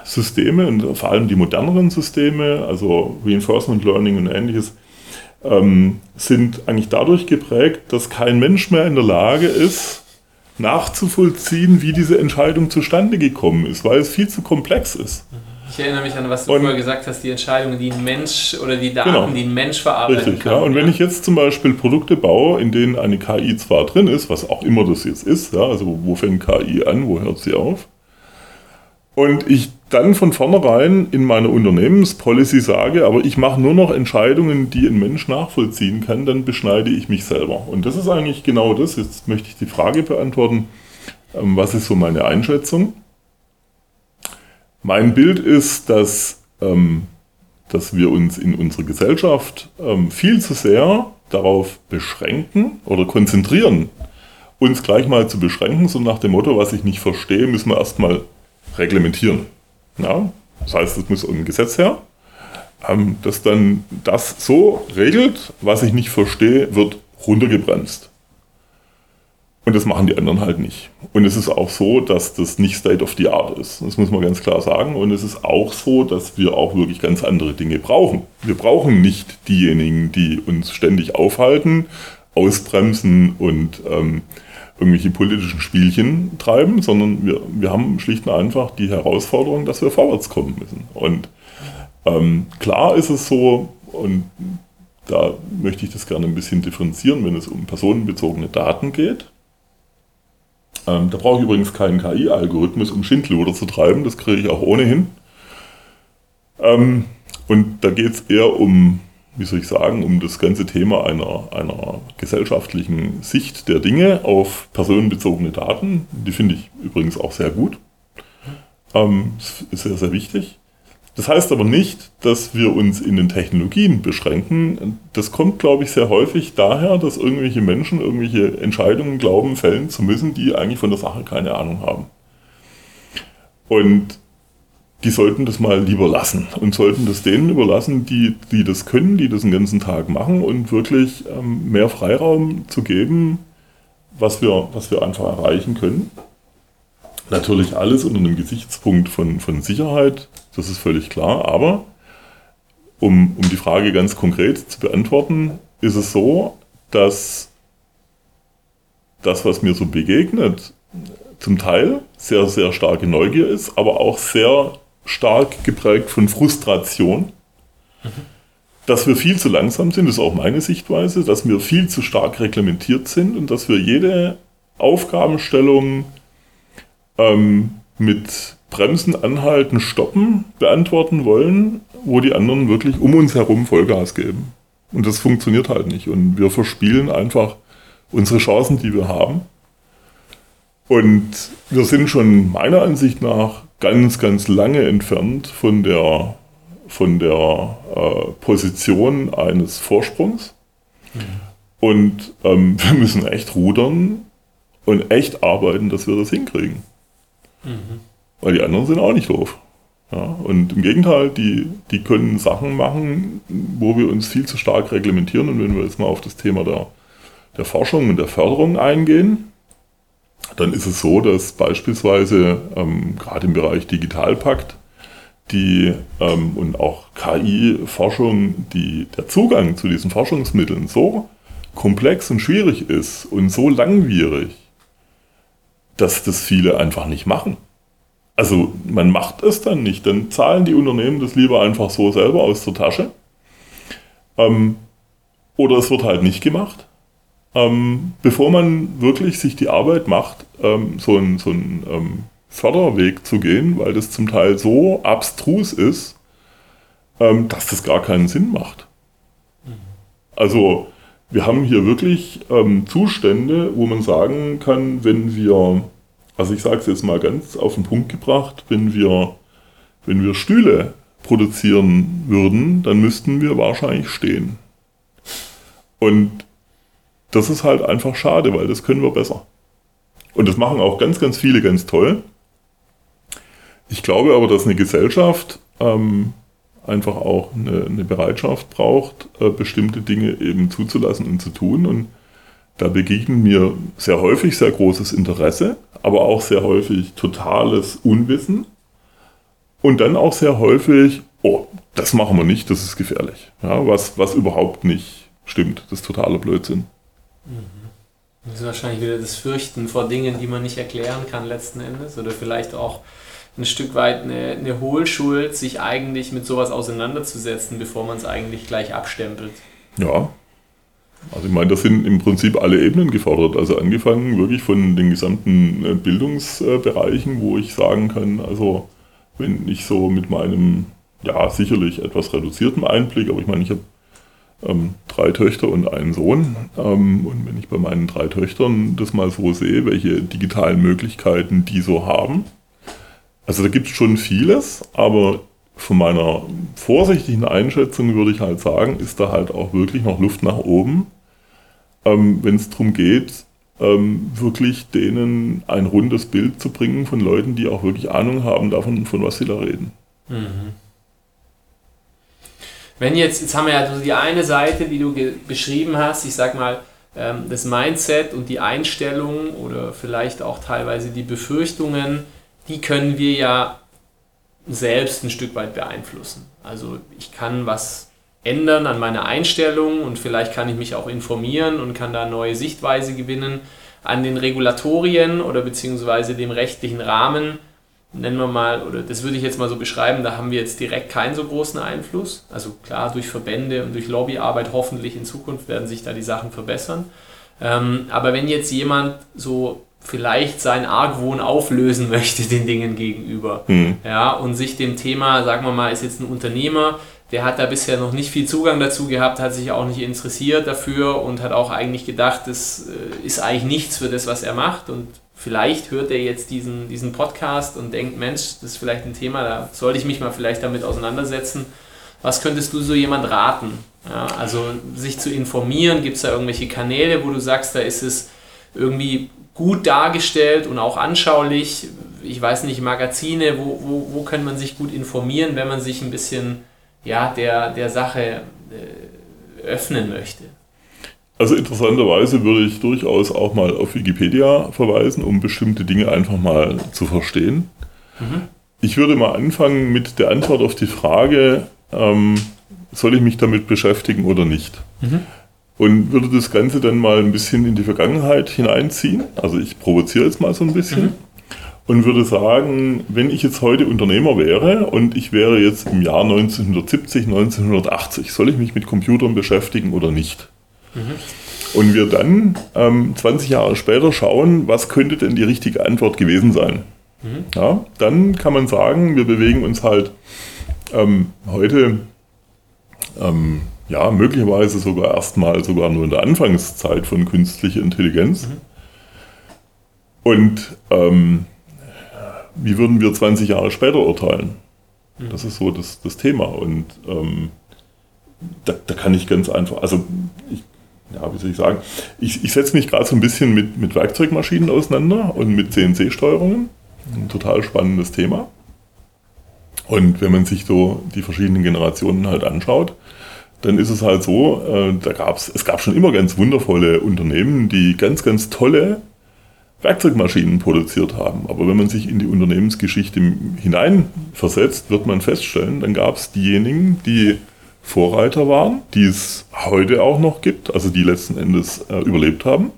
Systeme und vor allem die moderneren Systeme, also Reinforcement Learning und ähnliches, ähm, sind eigentlich dadurch geprägt, dass kein Mensch mehr in der Lage ist, nachzuvollziehen, wie diese Entscheidung zustande gekommen ist, weil es viel zu komplex ist. Ich erinnere mich an, was du und, vorher gesagt hast, die Entscheidungen, die ein Mensch oder die Daten, genau, die ein Mensch verarbeitet. Richtig, kann. Ja. Und ja. wenn ich jetzt zum Beispiel Produkte baue, in denen eine KI zwar drin ist, was auch immer das jetzt ist, ja, also wo fängt KI an, wo hört sie auf, und ich dann von vornherein in meiner Unternehmenspolicy sage, aber ich mache nur noch Entscheidungen, die ein Mensch nachvollziehen kann, dann beschneide ich mich selber. Und das ist eigentlich genau das. Jetzt möchte ich die Frage beantworten, ähm, was ist so meine Einschätzung? Mein Bild ist, dass, ähm, dass wir uns in unserer Gesellschaft ähm, viel zu sehr darauf beschränken oder konzentrieren, uns gleich mal zu beschränken, so nach dem Motto, was ich nicht verstehe, müssen wir erstmal reglementieren. Ja? Das heißt, es muss ein Gesetz her, ähm, das dann das so regelt, was ich nicht verstehe, wird runtergebremst. Und das machen die anderen halt nicht. Und es ist auch so, dass das nicht State of the Art ist. Das muss man ganz klar sagen. Und es ist auch so, dass wir auch wirklich ganz andere Dinge brauchen. Wir brauchen nicht diejenigen, die uns ständig aufhalten, ausbremsen und ähm, irgendwelche politischen Spielchen treiben, sondern wir, wir haben schlicht und einfach die Herausforderung, dass wir vorwärts kommen müssen. Und ähm, klar ist es so, und da möchte ich das gerne ein bisschen differenzieren, wenn es um personenbezogene Daten geht. Ähm, da brauche ich übrigens keinen KI-Algorithmus, um Schindluder zu treiben, das kriege ich auch ohnehin. Ähm, und da geht es eher um wie soll ich sagen, um das ganze Thema einer, einer gesellschaftlichen Sicht der Dinge auf personenbezogene Daten. Die finde ich übrigens auch sehr gut. Ähm, ist sehr, sehr wichtig. Das heißt aber nicht, dass wir uns in den Technologien beschränken. Das kommt, glaube ich, sehr häufig daher, dass irgendwelche Menschen irgendwelche Entscheidungen glauben, fällen zu müssen, die eigentlich von der Sache keine Ahnung haben. Und die sollten das mal lieber lassen und sollten das denen überlassen, die, die das können, die das den ganzen Tag machen und wirklich ähm, mehr Freiraum zu geben, was wir, was wir einfach erreichen können. Natürlich alles unter einem Gesichtspunkt von, von Sicherheit, das ist völlig klar, aber um, um die Frage ganz konkret zu beantworten, ist es so, dass das, was mir so begegnet, zum Teil sehr, sehr starke Neugier ist, aber auch sehr stark geprägt von Frustration. Dass wir viel zu langsam sind, ist auch meine Sichtweise, dass wir viel zu stark reglementiert sind und dass wir jede Aufgabenstellung ähm, mit Bremsen, Anhalten, Stoppen beantworten wollen, wo die anderen wirklich um uns herum Vollgas geben. Und das funktioniert halt nicht. Und wir verspielen einfach unsere Chancen, die wir haben. Und wir sind schon meiner Ansicht nach ganz, ganz lange entfernt von der, von der äh, Position eines Vorsprungs. Mhm. Und ähm, wir müssen echt rudern und echt arbeiten, dass wir das hinkriegen. Mhm. Weil die anderen sind auch nicht doof. Ja, und im Gegenteil, die, die können Sachen machen, wo wir uns viel zu stark reglementieren. Und wenn wir jetzt mal auf das Thema der, der Forschung und der Förderung eingehen, dann ist es so, dass beispielsweise ähm, gerade im Bereich Digitalpakt die ähm, und auch KI-Forschung, der Zugang zu diesen Forschungsmitteln so komplex und schwierig ist und so langwierig, dass das viele einfach nicht machen. Also man macht es dann nicht, dann zahlen die Unternehmen das lieber einfach so selber aus der Tasche. Ähm, oder es wird halt nicht gemacht. Ähm, bevor man wirklich sich die Arbeit macht, ähm, so ein, so ein ähm, Förderweg zu gehen, weil das zum Teil so abstrus ist, ähm, dass das gar keinen Sinn macht. Also wir haben hier wirklich ähm, Zustände, wo man sagen kann, wenn wir, also ich sage es jetzt mal ganz auf den Punkt gebracht, wenn wir, wenn wir Stühle produzieren würden, dann müssten wir wahrscheinlich stehen. Und das ist halt einfach schade, weil das können wir besser. Und das machen auch ganz, ganz viele ganz toll. Ich glaube aber, dass eine Gesellschaft ähm, einfach auch eine, eine Bereitschaft braucht, äh, bestimmte Dinge eben zuzulassen und zu tun. Und da begegnet mir sehr häufig sehr großes Interesse, aber auch sehr häufig totales Unwissen. Und dann auch sehr häufig, oh, das machen wir nicht, das ist gefährlich. Ja, was, was überhaupt nicht stimmt, das ist totaler Blödsinn. Mhm. Das ist wahrscheinlich wieder das Fürchten vor Dingen, die man nicht erklären kann letzten Endes. Oder vielleicht auch ein Stück weit eine, eine Hohlschuld, sich eigentlich mit sowas auseinanderzusetzen, bevor man es eigentlich gleich abstempelt. Ja. Also ich meine, das sind im Prinzip alle Ebenen gefordert. Also angefangen wirklich von den gesamten äh, Bildungsbereichen, wo ich sagen kann, also wenn ich so mit meinem, ja sicherlich etwas reduzierten Einblick, aber ich meine, ich habe ähm, drei Töchter und einen Sohn. Ähm, und wenn ich bei meinen drei Töchtern das mal so sehe, welche digitalen Möglichkeiten die so haben, also da gibt es schon vieles, aber von meiner vorsichtigen Einschätzung würde ich halt sagen, ist da halt auch wirklich noch Luft nach oben, ähm, wenn es darum geht, ähm, wirklich denen ein rundes Bild zu bringen von Leuten, die auch wirklich Ahnung haben davon, von was sie da reden. Mhm. Wenn jetzt, jetzt haben wir ja die eine Seite, die du beschrieben hast, ich sag mal, ähm, das Mindset und die Einstellung oder vielleicht auch teilweise die Befürchtungen, die können wir ja selbst ein Stück weit beeinflussen. Also ich kann was ändern an meiner Einstellung und vielleicht kann ich mich auch informieren und kann da neue Sichtweise gewinnen. An den Regulatorien oder beziehungsweise dem rechtlichen Rahmen nennen wir mal, oder das würde ich jetzt mal so beschreiben, da haben wir jetzt direkt keinen so großen Einfluss. Also klar, durch Verbände und durch Lobbyarbeit hoffentlich in Zukunft werden sich da die Sachen verbessern. Ähm, aber wenn jetzt jemand so vielleicht seinen Argwohn auflösen möchte den Dingen gegenüber, mhm. ja, und sich dem Thema, sagen wir mal, ist jetzt ein Unternehmer, der hat da bisher noch nicht viel Zugang dazu gehabt, hat sich auch nicht interessiert dafür und hat auch eigentlich gedacht, das äh, ist eigentlich nichts für das, was er macht und vielleicht hört er jetzt diesen, diesen Podcast und denkt, Mensch, das ist vielleicht ein Thema, da sollte ich mich mal vielleicht damit auseinandersetzen. Was könntest du so jemand raten? Ja, also sich zu informieren, gibt es da irgendwelche Kanäle, wo du sagst, da ist es irgendwie gut dargestellt und auch anschaulich. Ich weiß nicht, Magazine, wo, wo, wo kann man sich gut informieren, wenn man sich ein bisschen ja, der, der Sache äh, öffnen möchte? Also interessanterweise würde ich durchaus auch mal auf Wikipedia verweisen, um bestimmte Dinge einfach mal zu verstehen. Mhm. Ich würde mal anfangen mit der Antwort auf die Frage, ähm, soll ich mich damit beschäftigen oder nicht? Mhm. Und würde das Ganze dann mal ein bisschen in die Vergangenheit hineinziehen. Also ich provoziere jetzt mal so ein bisschen. Mhm. Und würde sagen, wenn ich jetzt heute Unternehmer wäre und ich wäre jetzt im Jahr 1970, 1980, soll ich mich mit Computern beschäftigen oder nicht? Mhm. Und wir dann ähm, 20 Jahre später schauen, was könnte denn die richtige Antwort gewesen sein. Mhm. Ja, dann kann man sagen, wir bewegen uns halt ähm, heute ähm, ja, möglicherweise sogar erstmal sogar nur in der Anfangszeit von künstlicher Intelligenz. Mhm. Und ähm, wie würden wir 20 Jahre später urteilen? Mhm. Das ist so das, das Thema. Und ähm, da, da, kann ich ganz einfach, also ich ja, wie soll ich sagen, ich, ich setze mich gerade so ein bisschen mit, mit Werkzeugmaschinen auseinander und mit CNC-Steuerungen. Ein total spannendes Thema. Und wenn man sich so die verschiedenen Generationen halt anschaut, dann ist es halt so, äh, da gab's, es gab schon immer ganz wundervolle Unternehmen, die ganz, ganz tolle Werkzeugmaschinen produziert haben. Aber wenn man sich in die Unternehmensgeschichte hineinversetzt, wird man feststellen, dann gab es diejenigen, die Vorreiter waren, die es heute auch noch gibt, also die letzten Endes äh, überlebt haben.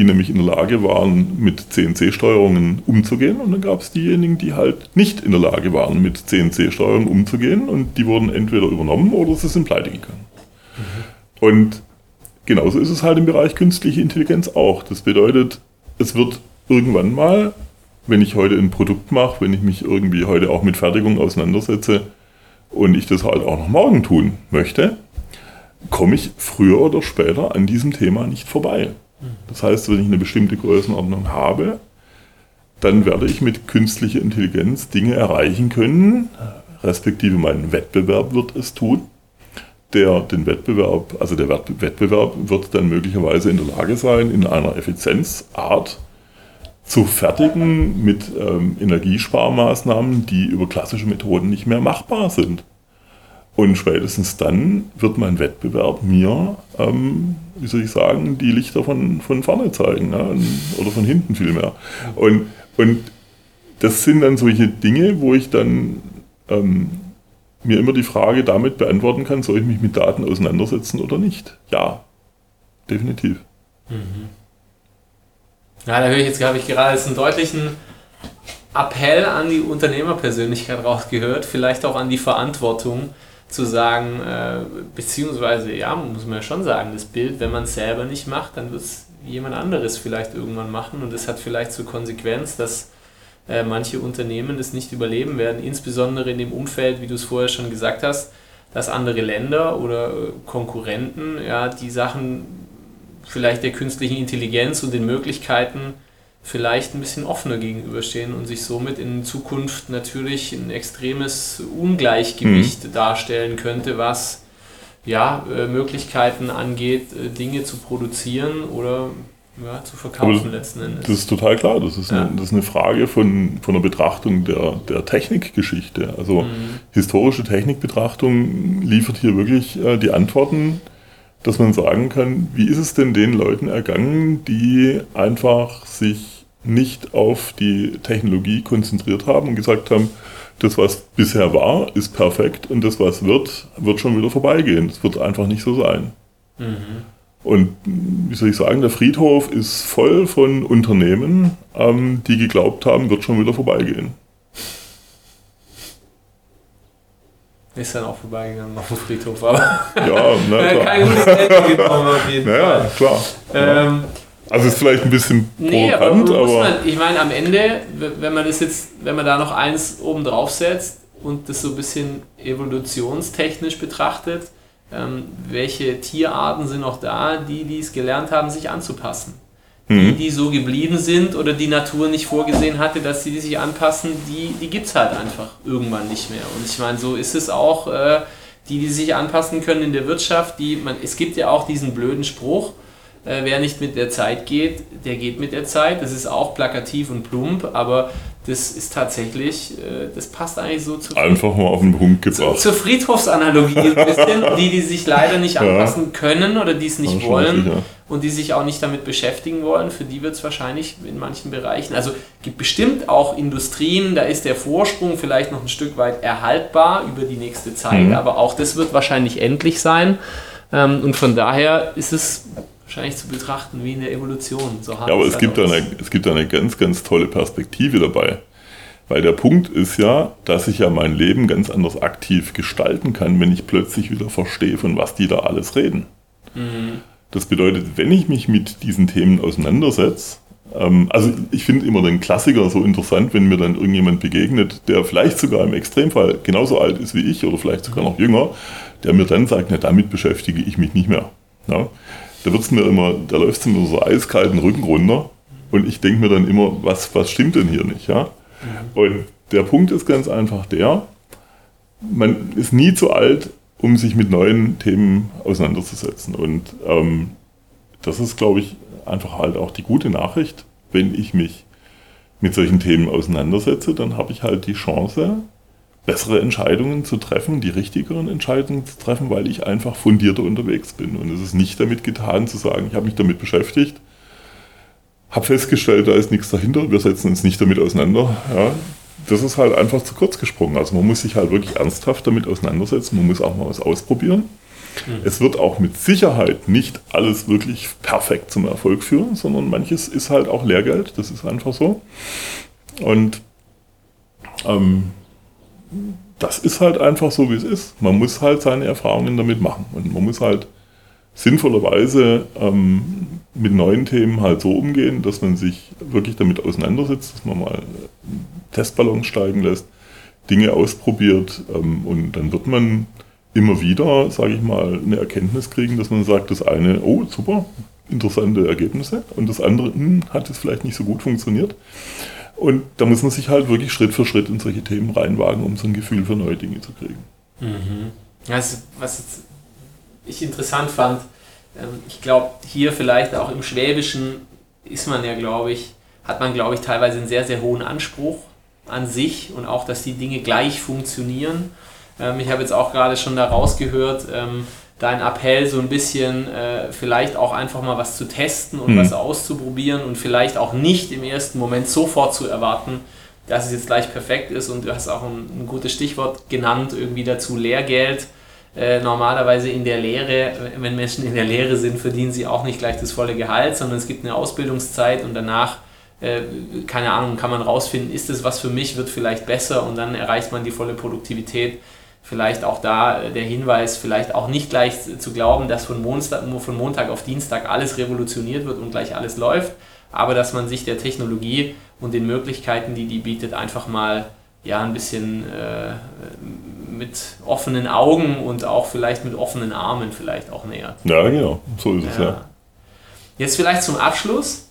Die nämlich in der Lage waren, mit CNC-Steuerungen umzugehen. Und dann gab es diejenigen, die halt nicht in der Lage waren, mit CNC-Steuerungen umzugehen. Und die wurden entweder übernommen oder sie sind pleite gegangen. Mhm. Und genauso ist es halt im Bereich künstliche Intelligenz auch. Das bedeutet, es wird irgendwann mal, wenn ich heute ein Produkt mache, wenn ich mich irgendwie heute auch mit Fertigung auseinandersetze und ich das halt auch noch morgen tun möchte, komme ich früher oder später an diesem Thema nicht vorbei. Das heißt, wenn ich eine bestimmte Größenordnung habe, dann werde ich mit künstlicher Intelligenz Dinge erreichen können, respektive mein Wettbewerb wird es tun. Der, den Wettbewerb, also der Wettbewerb wird dann möglicherweise in der Lage sein, in einer Effizienzart zu fertigen mit ähm, Energiesparmaßnahmen, die über klassische Methoden nicht mehr machbar sind. Und spätestens dann wird mein Wettbewerb mir, ähm, wie soll ich sagen, die Lichter von, von vorne zeigen ne? oder von hinten vielmehr. Und, und das sind dann solche Dinge, wo ich dann ähm, mir immer die Frage damit beantworten kann, soll ich mich mit Daten auseinandersetzen oder nicht? Ja, definitiv. Mhm. Ja, da höre ich jetzt, habe ich gerade einen deutlichen Appell an die Unternehmerpersönlichkeit rausgehört, vielleicht auch an die Verantwortung zu sagen, äh, beziehungsweise, ja, muss man ja schon sagen, das Bild, wenn man es selber nicht macht, dann wird es jemand anderes vielleicht irgendwann machen. Und das hat vielleicht zur Konsequenz, dass äh, manche Unternehmen das nicht überleben werden, insbesondere in dem Umfeld, wie du es vorher schon gesagt hast, dass andere Länder oder äh, Konkurrenten ja die Sachen vielleicht der künstlichen Intelligenz und den Möglichkeiten vielleicht ein bisschen offener gegenüberstehen und sich somit in Zukunft natürlich ein extremes Ungleichgewicht mhm. darstellen könnte, was ja, äh, Möglichkeiten angeht, Dinge zu produzieren oder ja, zu verkaufen das, letzten Endes. Das ist total klar. Das ist, ja. eine, das ist eine Frage von, von der Betrachtung der, der Technikgeschichte. Also mhm. historische Technikbetrachtung liefert hier wirklich äh, die Antworten, dass man sagen kann, wie ist es denn den Leuten ergangen, die einfach sich nicht auf die Technologie konzentriert haben und gesagt haben, das, was bisher war, ist perfekt und das, was wird, wird schon wieder vorbeigehen. Es wird einfach nicht so sein. Mhm. Und wie soll ich sagen, der Friedhof ist voll von Unternehmen, ähm, die geglaubt haben, wird schon wieder vorbeigehen. Ist dann auch vorbeigegangen auf dem Friedhof, aber. Ja, na klar. Kein genommen auf jeden naja, Fall. klar. Ähm, also ist vielleicht ein bisschen nee, provokant, aber, aber man, ich meine, am Ende, wenn man das jetzt, wenn man da noch eins oben drauf setzt und das so ein bisschen evolutionstechnisch betrachtet, ähm, welche Tierarten sind noch da, die, die es gelernt haben, sich anzupassen. Die, mhm. die so geblieben sind oder die Natur nicht vorgesehen hatte, dass sie sich anpassen, die, die gibt es halt einfach irgendwann nicht mehr. Und ich meine, so ist es auch, äh, die, die sich anpassen können in der Wirtschaft, die, man, es gibt ja auch diesen blöden Spruch, äh, wer nicht mit der Zeit geht, der geht mit der Zeit. Das ist auch plakativ und plump, aber das ist tatsächlich, äh, das passt eigentlich so zu. Einfach mal auf den Punkt gebracht. Zu, zur Friedhofsanalogie ein bisschen, die, die sich leider nicht anpassen können oder die es nicht wollen sicher. und die sich auch nicht damit beschäftigen wollen. Für die wird es wahrscheinlich in manchen Bereichen, also gibt bestimmt auch Industrien, da ist der Vorsprung vielleicht noch ein Stück weit erhaltbar über die nächste Zeit, mhm. aber auch das wird wahrscheinlich endlich sein. Ähm, und von daher ist es wahrscheinlich zu betrachten wie in der Evolution. So ja, aber es gibt, eine, es gibt eine ganz, ganz tolle Perspektive dabei. Weil der Punkt ist ja, dass ich ja mein Leben ganz anders aktiv gestalten kann, wenn ich plötzlich wieder verstehe, von was die da alles reden. Mhm. Das bedeutet, wenn ich mich mit diesen Themen auseinandersetze, ähm, also ich finde immer den Klassiker so interessant, wenn mir dann irgendjemand begegnet, der vielleicht sogar im Extremfall genauso alt ist wie ich oder vielleicht sogar noch jünger, der mir dann sagt, na, damit beschäftige ich mich nicht mehr. Ja? Da wird's mir immer, da läuft es mir so eiskalten Rücken runter und ich denke mir dann immer, was, was stimmt denn hier nicht, ja? Und der Punkt ist ganz einfach der, man ist nie zu alt, um sich mit neuen Themen auseinanderzusetzen. Und ähm, das ist, glaube ich, einfach halt auch die gute Nachricht. Wenn ich mich mit solchen Themen auseinandersetze, dann habe ich halt die Chance, bessere Entscheidungen zu treffen, die richtigeren Entscheidungen zu treffen, weil ich einfach fundierter unterwegs bin. Und es ist nicht damit getan zu sagen, ich habe mich damit beschäftigt habe festgestellt, da ist nichts dahinter, wir setzen uns nicht damit auseinander. Ja, das ist halt einfach zu kurz gesprungen. Also man muss sich halt wirklich ernsthaft damit auseinandersetzen, man muss auch mal was ausprobieren. Mhm. Es wird auch mit Sicherheit nicht alles wirklich perfekt zum Erfolg führen, sondern manches ist halt auch Lehrgeld, das ist einfach so. Und ähm, das ist halt einfach so, wie es ist. Man muss halt seine Erfahrungen damit machen und man muss halt sinnvollerweise ähm, mit neuen Themen halt so umgehen, dass man sich wirklich damit auseinandersetzt, dass man mal Testballons steigen lässt, Dinge ausprobiert ähm, und dann wird man immer wieder, sage ich mal, eine Erkenntnis kriegen, dass man sagt, das eine, oh super, interessante Ergebnisse und das andere, hm, hat es vielleicht nicht so gut funktioniert. Und da muss man sich halt wirklich Schritt für Schritt in solche Themen reinwagen, um so ein Gefühl für neue Dinge zu kriegen. Mhm. Also, was ich interessant fand, ähm, ich glaube, hier vielleicht auch im Schwäbischen ist man ja, glaube ich, hat man, glaube ich, teilweise einen sehr, sehr hohen Anspruch an sich und auch, dass die Dinge gleich funktionieren. Ähm, ich habe jetzt auch gerade schon da rausgehört, ähm, dein Appell so ein bisschen äh, vielleicht auch einfach mal was zu testen und mhm. was auszuprobieren und vielleicht auch nicht im ersten Moment sofort zu erwarten, dass es jetzt gleich perfekt ist. Und du hast auch ein, ein gutes Stichwort genannt, irgendwie dazu Lehrgeld. Äh, normalerweise in der Lehre, wenn Menschen in der Lehre sind, verdienen sie auch nicht gleich das volle Gehalt, sondern es gibt eine Ausbildungszeit und danach, äh, keine Ahnung, kann man rausfinden, ist es was für mich, wird vielleicht besser und dann erreicht man die volle Produktivität vielleicht auch da äh, der Hinweis, vielleicht auch nicht gleich zu glauben, dass von Montag, von Montag auf Dienstag alles revolutioniert wird und gleich alles läuft, aber dass man sich der Technologie und den Möglichkeiten, die die bietet, einfach mal ja, ein bisschen äh, mit offenen Augen und auch vielleicht mit offenen Armen vielleicht auch nähert. Ja, genau, so ist es ja. ja. Jetzt vielleicht zum Abschluss.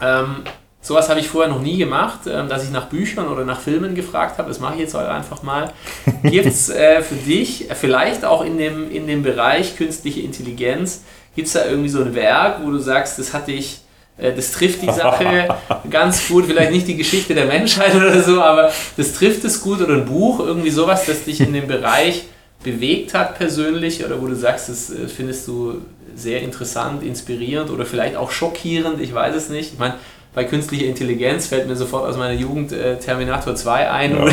Ähm, Sowas habe ich vorher noch nie gemacht, ähm, dass ich nach Büchern oder nach Filmen gefragt habe. Das mache ich jetzt heute einfach mal. Gibt es äh, für dich, vielleicht auch in dem, in dem Bereich künstliche Intelligenz, gibt es da irgendwie so ein Werk, wo du sagst, das hat dich, äh, das trifft die Sache ganz gut, vielleicht nicht die Geschichte der Menschheit oder so, aber das trifft es gut oder ein Buch, irgendwie sowas, das dich in dem Bereich bewegt hat persönlich oder wo du sagst, das äh, findest du sehr interessant, inspirierend oder vielleicht auch schockierend, ich weiß es nicht. Ich meine, bei künstlicher Intelligenz fällt mir sofort aus meiner Jugend äh, Terminator 2 ein, ja.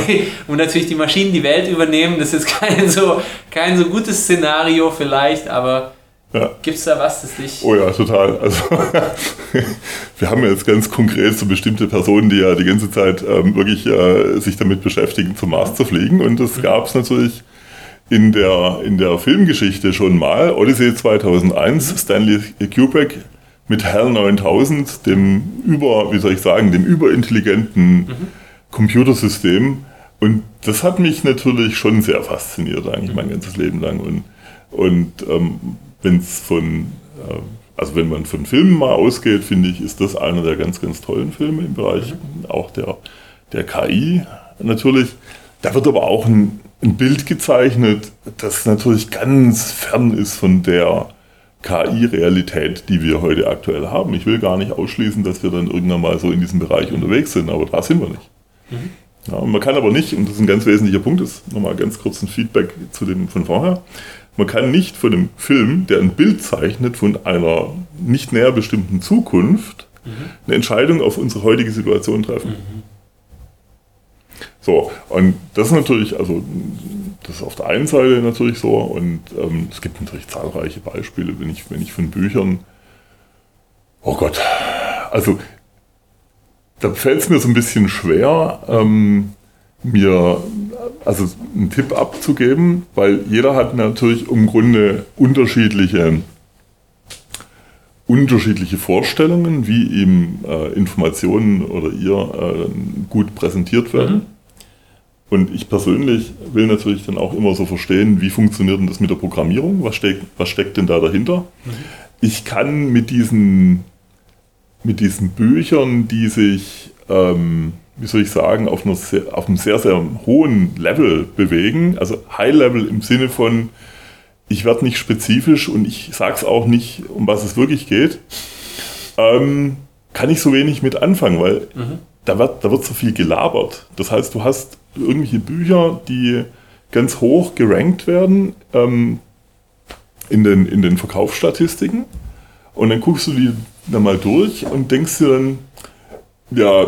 wo, natürlich die Maschinen die Welt übernehmen. Das ist kein so, kein so gutes Szenario vielleicht, aber ja. Gibt es da was, das dich. Oh ja, total. Also, wir haben jetzt ganz konkret so bestimmte Personen, die ja die ganze Zeit ähm, wirklich äh, sich damit beschäftigen, zum Mars zu fliegen. Und das mhm. gab es natürlich in der, in der Filmgeschichte schon mal. Odyssey 2001, Stanley Kubrick mit HAL 9000, dem über, wie soll ich sagen, dem überintelligenten mhm. Computersystem. Und das hat mich natürlich schon sehr fasziniert, eigentlich mhm. mein ganzes Leben lang. Und, und ähm, wenn es von, äh, also wenn man von Filmen mal ausgeht, finde ich, ist das einer der ganz, ganz tollen Filme im Bereich mhm. auch der, der KI natürlich. Da wird aber auch ein, ein Bild gezeichnet, das natürlich ganz fern ist von der KI-Realität, die wir heute aktuell haben. Ich will gar nicht ausschließen, dass wir dann irgendwann mal so in diesem Bereich unterwegs sind, aber da sind wir nicht. Mhm. Ja, man kann aber nicht, und das ist ein ganz wesentlicher Punkt, ist nochmal ganz kurz ein Feedback zu dem von vorher, man kann nicht von einem Film, der ein Bild zeichnet von einer nicht näher bestimmten Zukunft, mhm. eine Entscheidung auf unsere heutige Situation treffen. Mhm. So, und das ist natürlich, also das ist auf der einen Seite natürlich so und ähm, es gibt natürlich zahlreiche Beispiele, wenn ich, wenn ich von Büchern, oh Gott, also da fällt es mir so ein bisschen schwer, ähm, mir also einen Tipp abzugeben, weil jeder hat natürlich im Grunde unterschiedliche unterschiedliche Vorstellungen, wie ihm äh, Informationen oder ihr äh, gut präsentiert werden. Mhm. Und ich persönlich will natürlich dann auch immer so verstehen, wie funktioniert denn das mit der Programmierung? Was steckt, was steckt denn da dahinter? Mhm. Ich kann mit diesen, mit diesen Büchern, die sich, ähm, wie soll ich sagen, auf, einer sehr, auf einem sehr, sehr hohen Level bewegen, also High Level im Sinne von, ich werde nicht spezifisch und ich sage es auch nicht, um was es wirklich geht, ähm, kann ich so wenig mit anfangen, weil mhm. da, wird, da wird so viel gelabert. Das heißt, du hast irgendwelche Bücher, die ganz hoch gerankt werden ähm, in, den, in den Verkaufsstatistiken. Und dann guckst du die, dann mal durch und denkst dir dann, ja,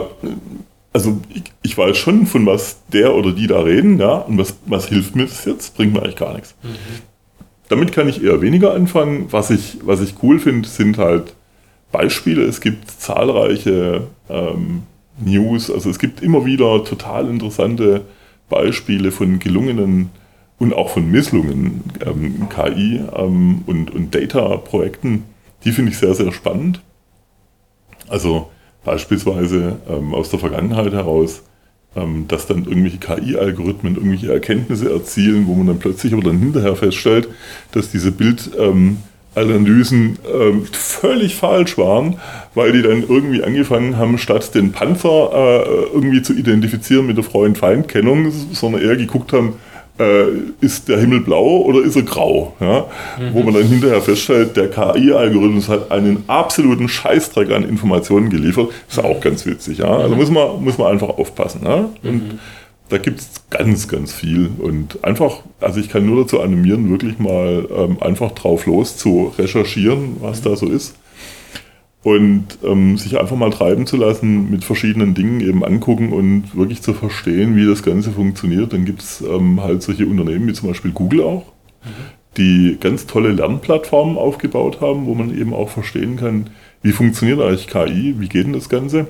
also ich, ich, weiß schon, von was der oder die da reden, ja, und was, was hilft mir das jetzt? Bringt mir eigentlich gar nichts. Mhm. Damit kann ich eher weniger anfangen. Was ich, was ich cool finde, sind halt Beispiele. Es gibt zahlreiche ähm, News, also es gibt immer wieder total interessante Beispiele von gelungenen und auch von Misslungen ähm, KI ähm, und, und Data-Projekten. Die finde ich sehr, sehr spannend. Also beispielsweise ähm, aus der Vergangenheit heraus, ähm, dass dann irgendwelche KI-Algorithmen irgendwelche Erkenntnisse erzielen, wo man dann plötzlich aber dann hinterher feststellt, dass diese Bildanalysen ähm, völlig falsch waren, weil die dann irgendwie angefangen haben, statt den Panzer äh, irgendwie zu identifizieren mit der Freund-Feind-Kennung, sondern eher geguckt haben, äh, ist der Himmel blau oder ist er grau? Ja? Mhm. Wo man dann hinterher feststellt, der KI-Algorithmus hat einen absoluten Scheißdreck an Informationen geliefert. Ist auch ganz witzig. Ja? Also mhm. muss man, muss man einfach aufpassen. Ja? Und mhm. Da gibt es ganz, ganz viel. Und einfach, also ich kann nur dazu animieren, wirklich mal ähm, einfach drauf los zu recherchieren, was da so ist und ähm, sich einfach mal treiben zu lassen, mit verschiedenen Dingen eben angucken und wirklich zu verstehen, wie das Ganze funktioniert. Dann gibt es ähm, halt solche Unternehmen wie zum Beispiel Google auch, die ganz tolle Lernplattformen aufgebaut haben, wo man eben auch verstehen kann, wie funktioniert eigentlich KI, wie geht denn das Ganze.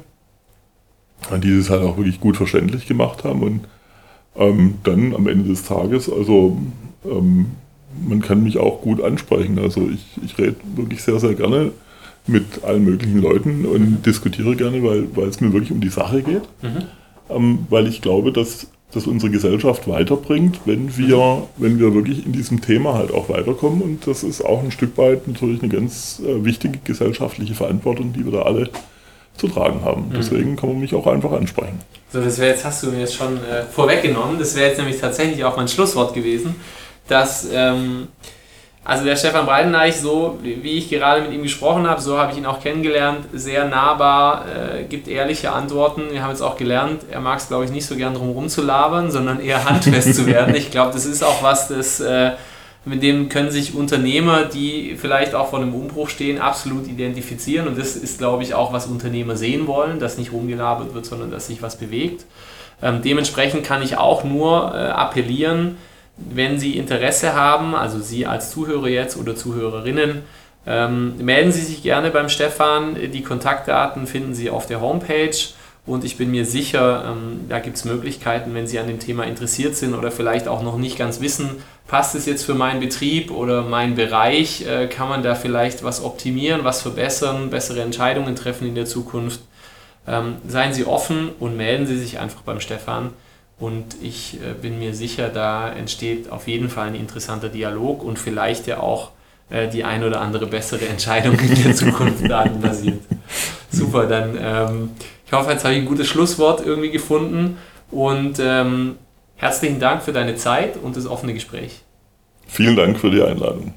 Und die das halt auch wirklich gut verständlich gemacht haben und ähm, dann am Ende des Tages, also ähm, man kann mich auch gut ansprechen. Also ich, ich rede wirklich sehr, sehr gerne mit allen möglichen Leuten und mhm. diskutiere gerne, weil, weil es mir wirklich um die Sache geht. Mhm. Ähm, weil ich glaube, dass das unsere Gesellschaft weiterbringt, wenn wir, mhm. wenn wir wirklich in diesem Thema halt auch weiterkommen. Und das ist auch ein Stück weit natürlich eine ganz äh, wichtige gesellschaftliche Verantwortung, die wir da alle zu tragen haben. Mhm. Deswegen kann man mich auch einfach ansprechen. So, das wäre jetzt, hast du mir jetzt schon äh, vorweggenommen, das wäre jetzt nämlich tatsächlich auch mein Schlusswort gewesen, dass ähm, also der Stefan Breidenreich, so wie ich gerade mit ihm gesprochen habe, so habe ich ihn auch kennengelernt, sehr nahbar, äh, gibt ehrliche Antworten. Wir haben jetzt auch gelernt, er mag es, glaube ich, nicht so gern drum herum zu labern, sondern eher handfest zu werden. Ich glaube, das ist auch was, das, äh, mit dem können sich Unternehmer, die vielleicht auch vor einem Umbruch stehen, absolut identifizieren. Und das ist, glaube ich, auch, was Unternehmer sehen wollen, dass nicht rumgelabert wird, sondern dass sich was bewegt. Ähm, dementsprechend kann ich auch nur äh, appellieren, wenn Sie Interesse haben, also Sie als Zuhörer jetzt oder Zuhörerinnen, ähm, melden Sie sich gerne beim Stefan. Die Kontaktdaten finden Sie auf der Homepage und ich bin mir sicher, ähm, da gibt es Möglichkeiten, wenn Sie an dem Thema interessiert sind oder vielleicht auch noch nicht ganz wissen, passt es jetzt für meinen Betrieb oder meinen Bereich, äh, kann man da vielleicht was optimieren, was verbessern, bessere Entscheidungen treffen in der Zukunft. Ähm, seien Sie offen und melden Sie sich einfach beim Stefan. Und ich äh, bin mir sicher, da entsteht auf jeden Fall ein interessanter Dialog und vielleicht ja auch äh, die ein oder andere bessere Entscheidung in der Zukunft datenbasiert. Super, dann ähm, ich hoffe, jetzt habe ich ein gutes Schlusswort irgendwie gefunden und ähm, herzlichen Dank für deine Zeit und das offene Gespräch. Vielen Dank für die Einladung.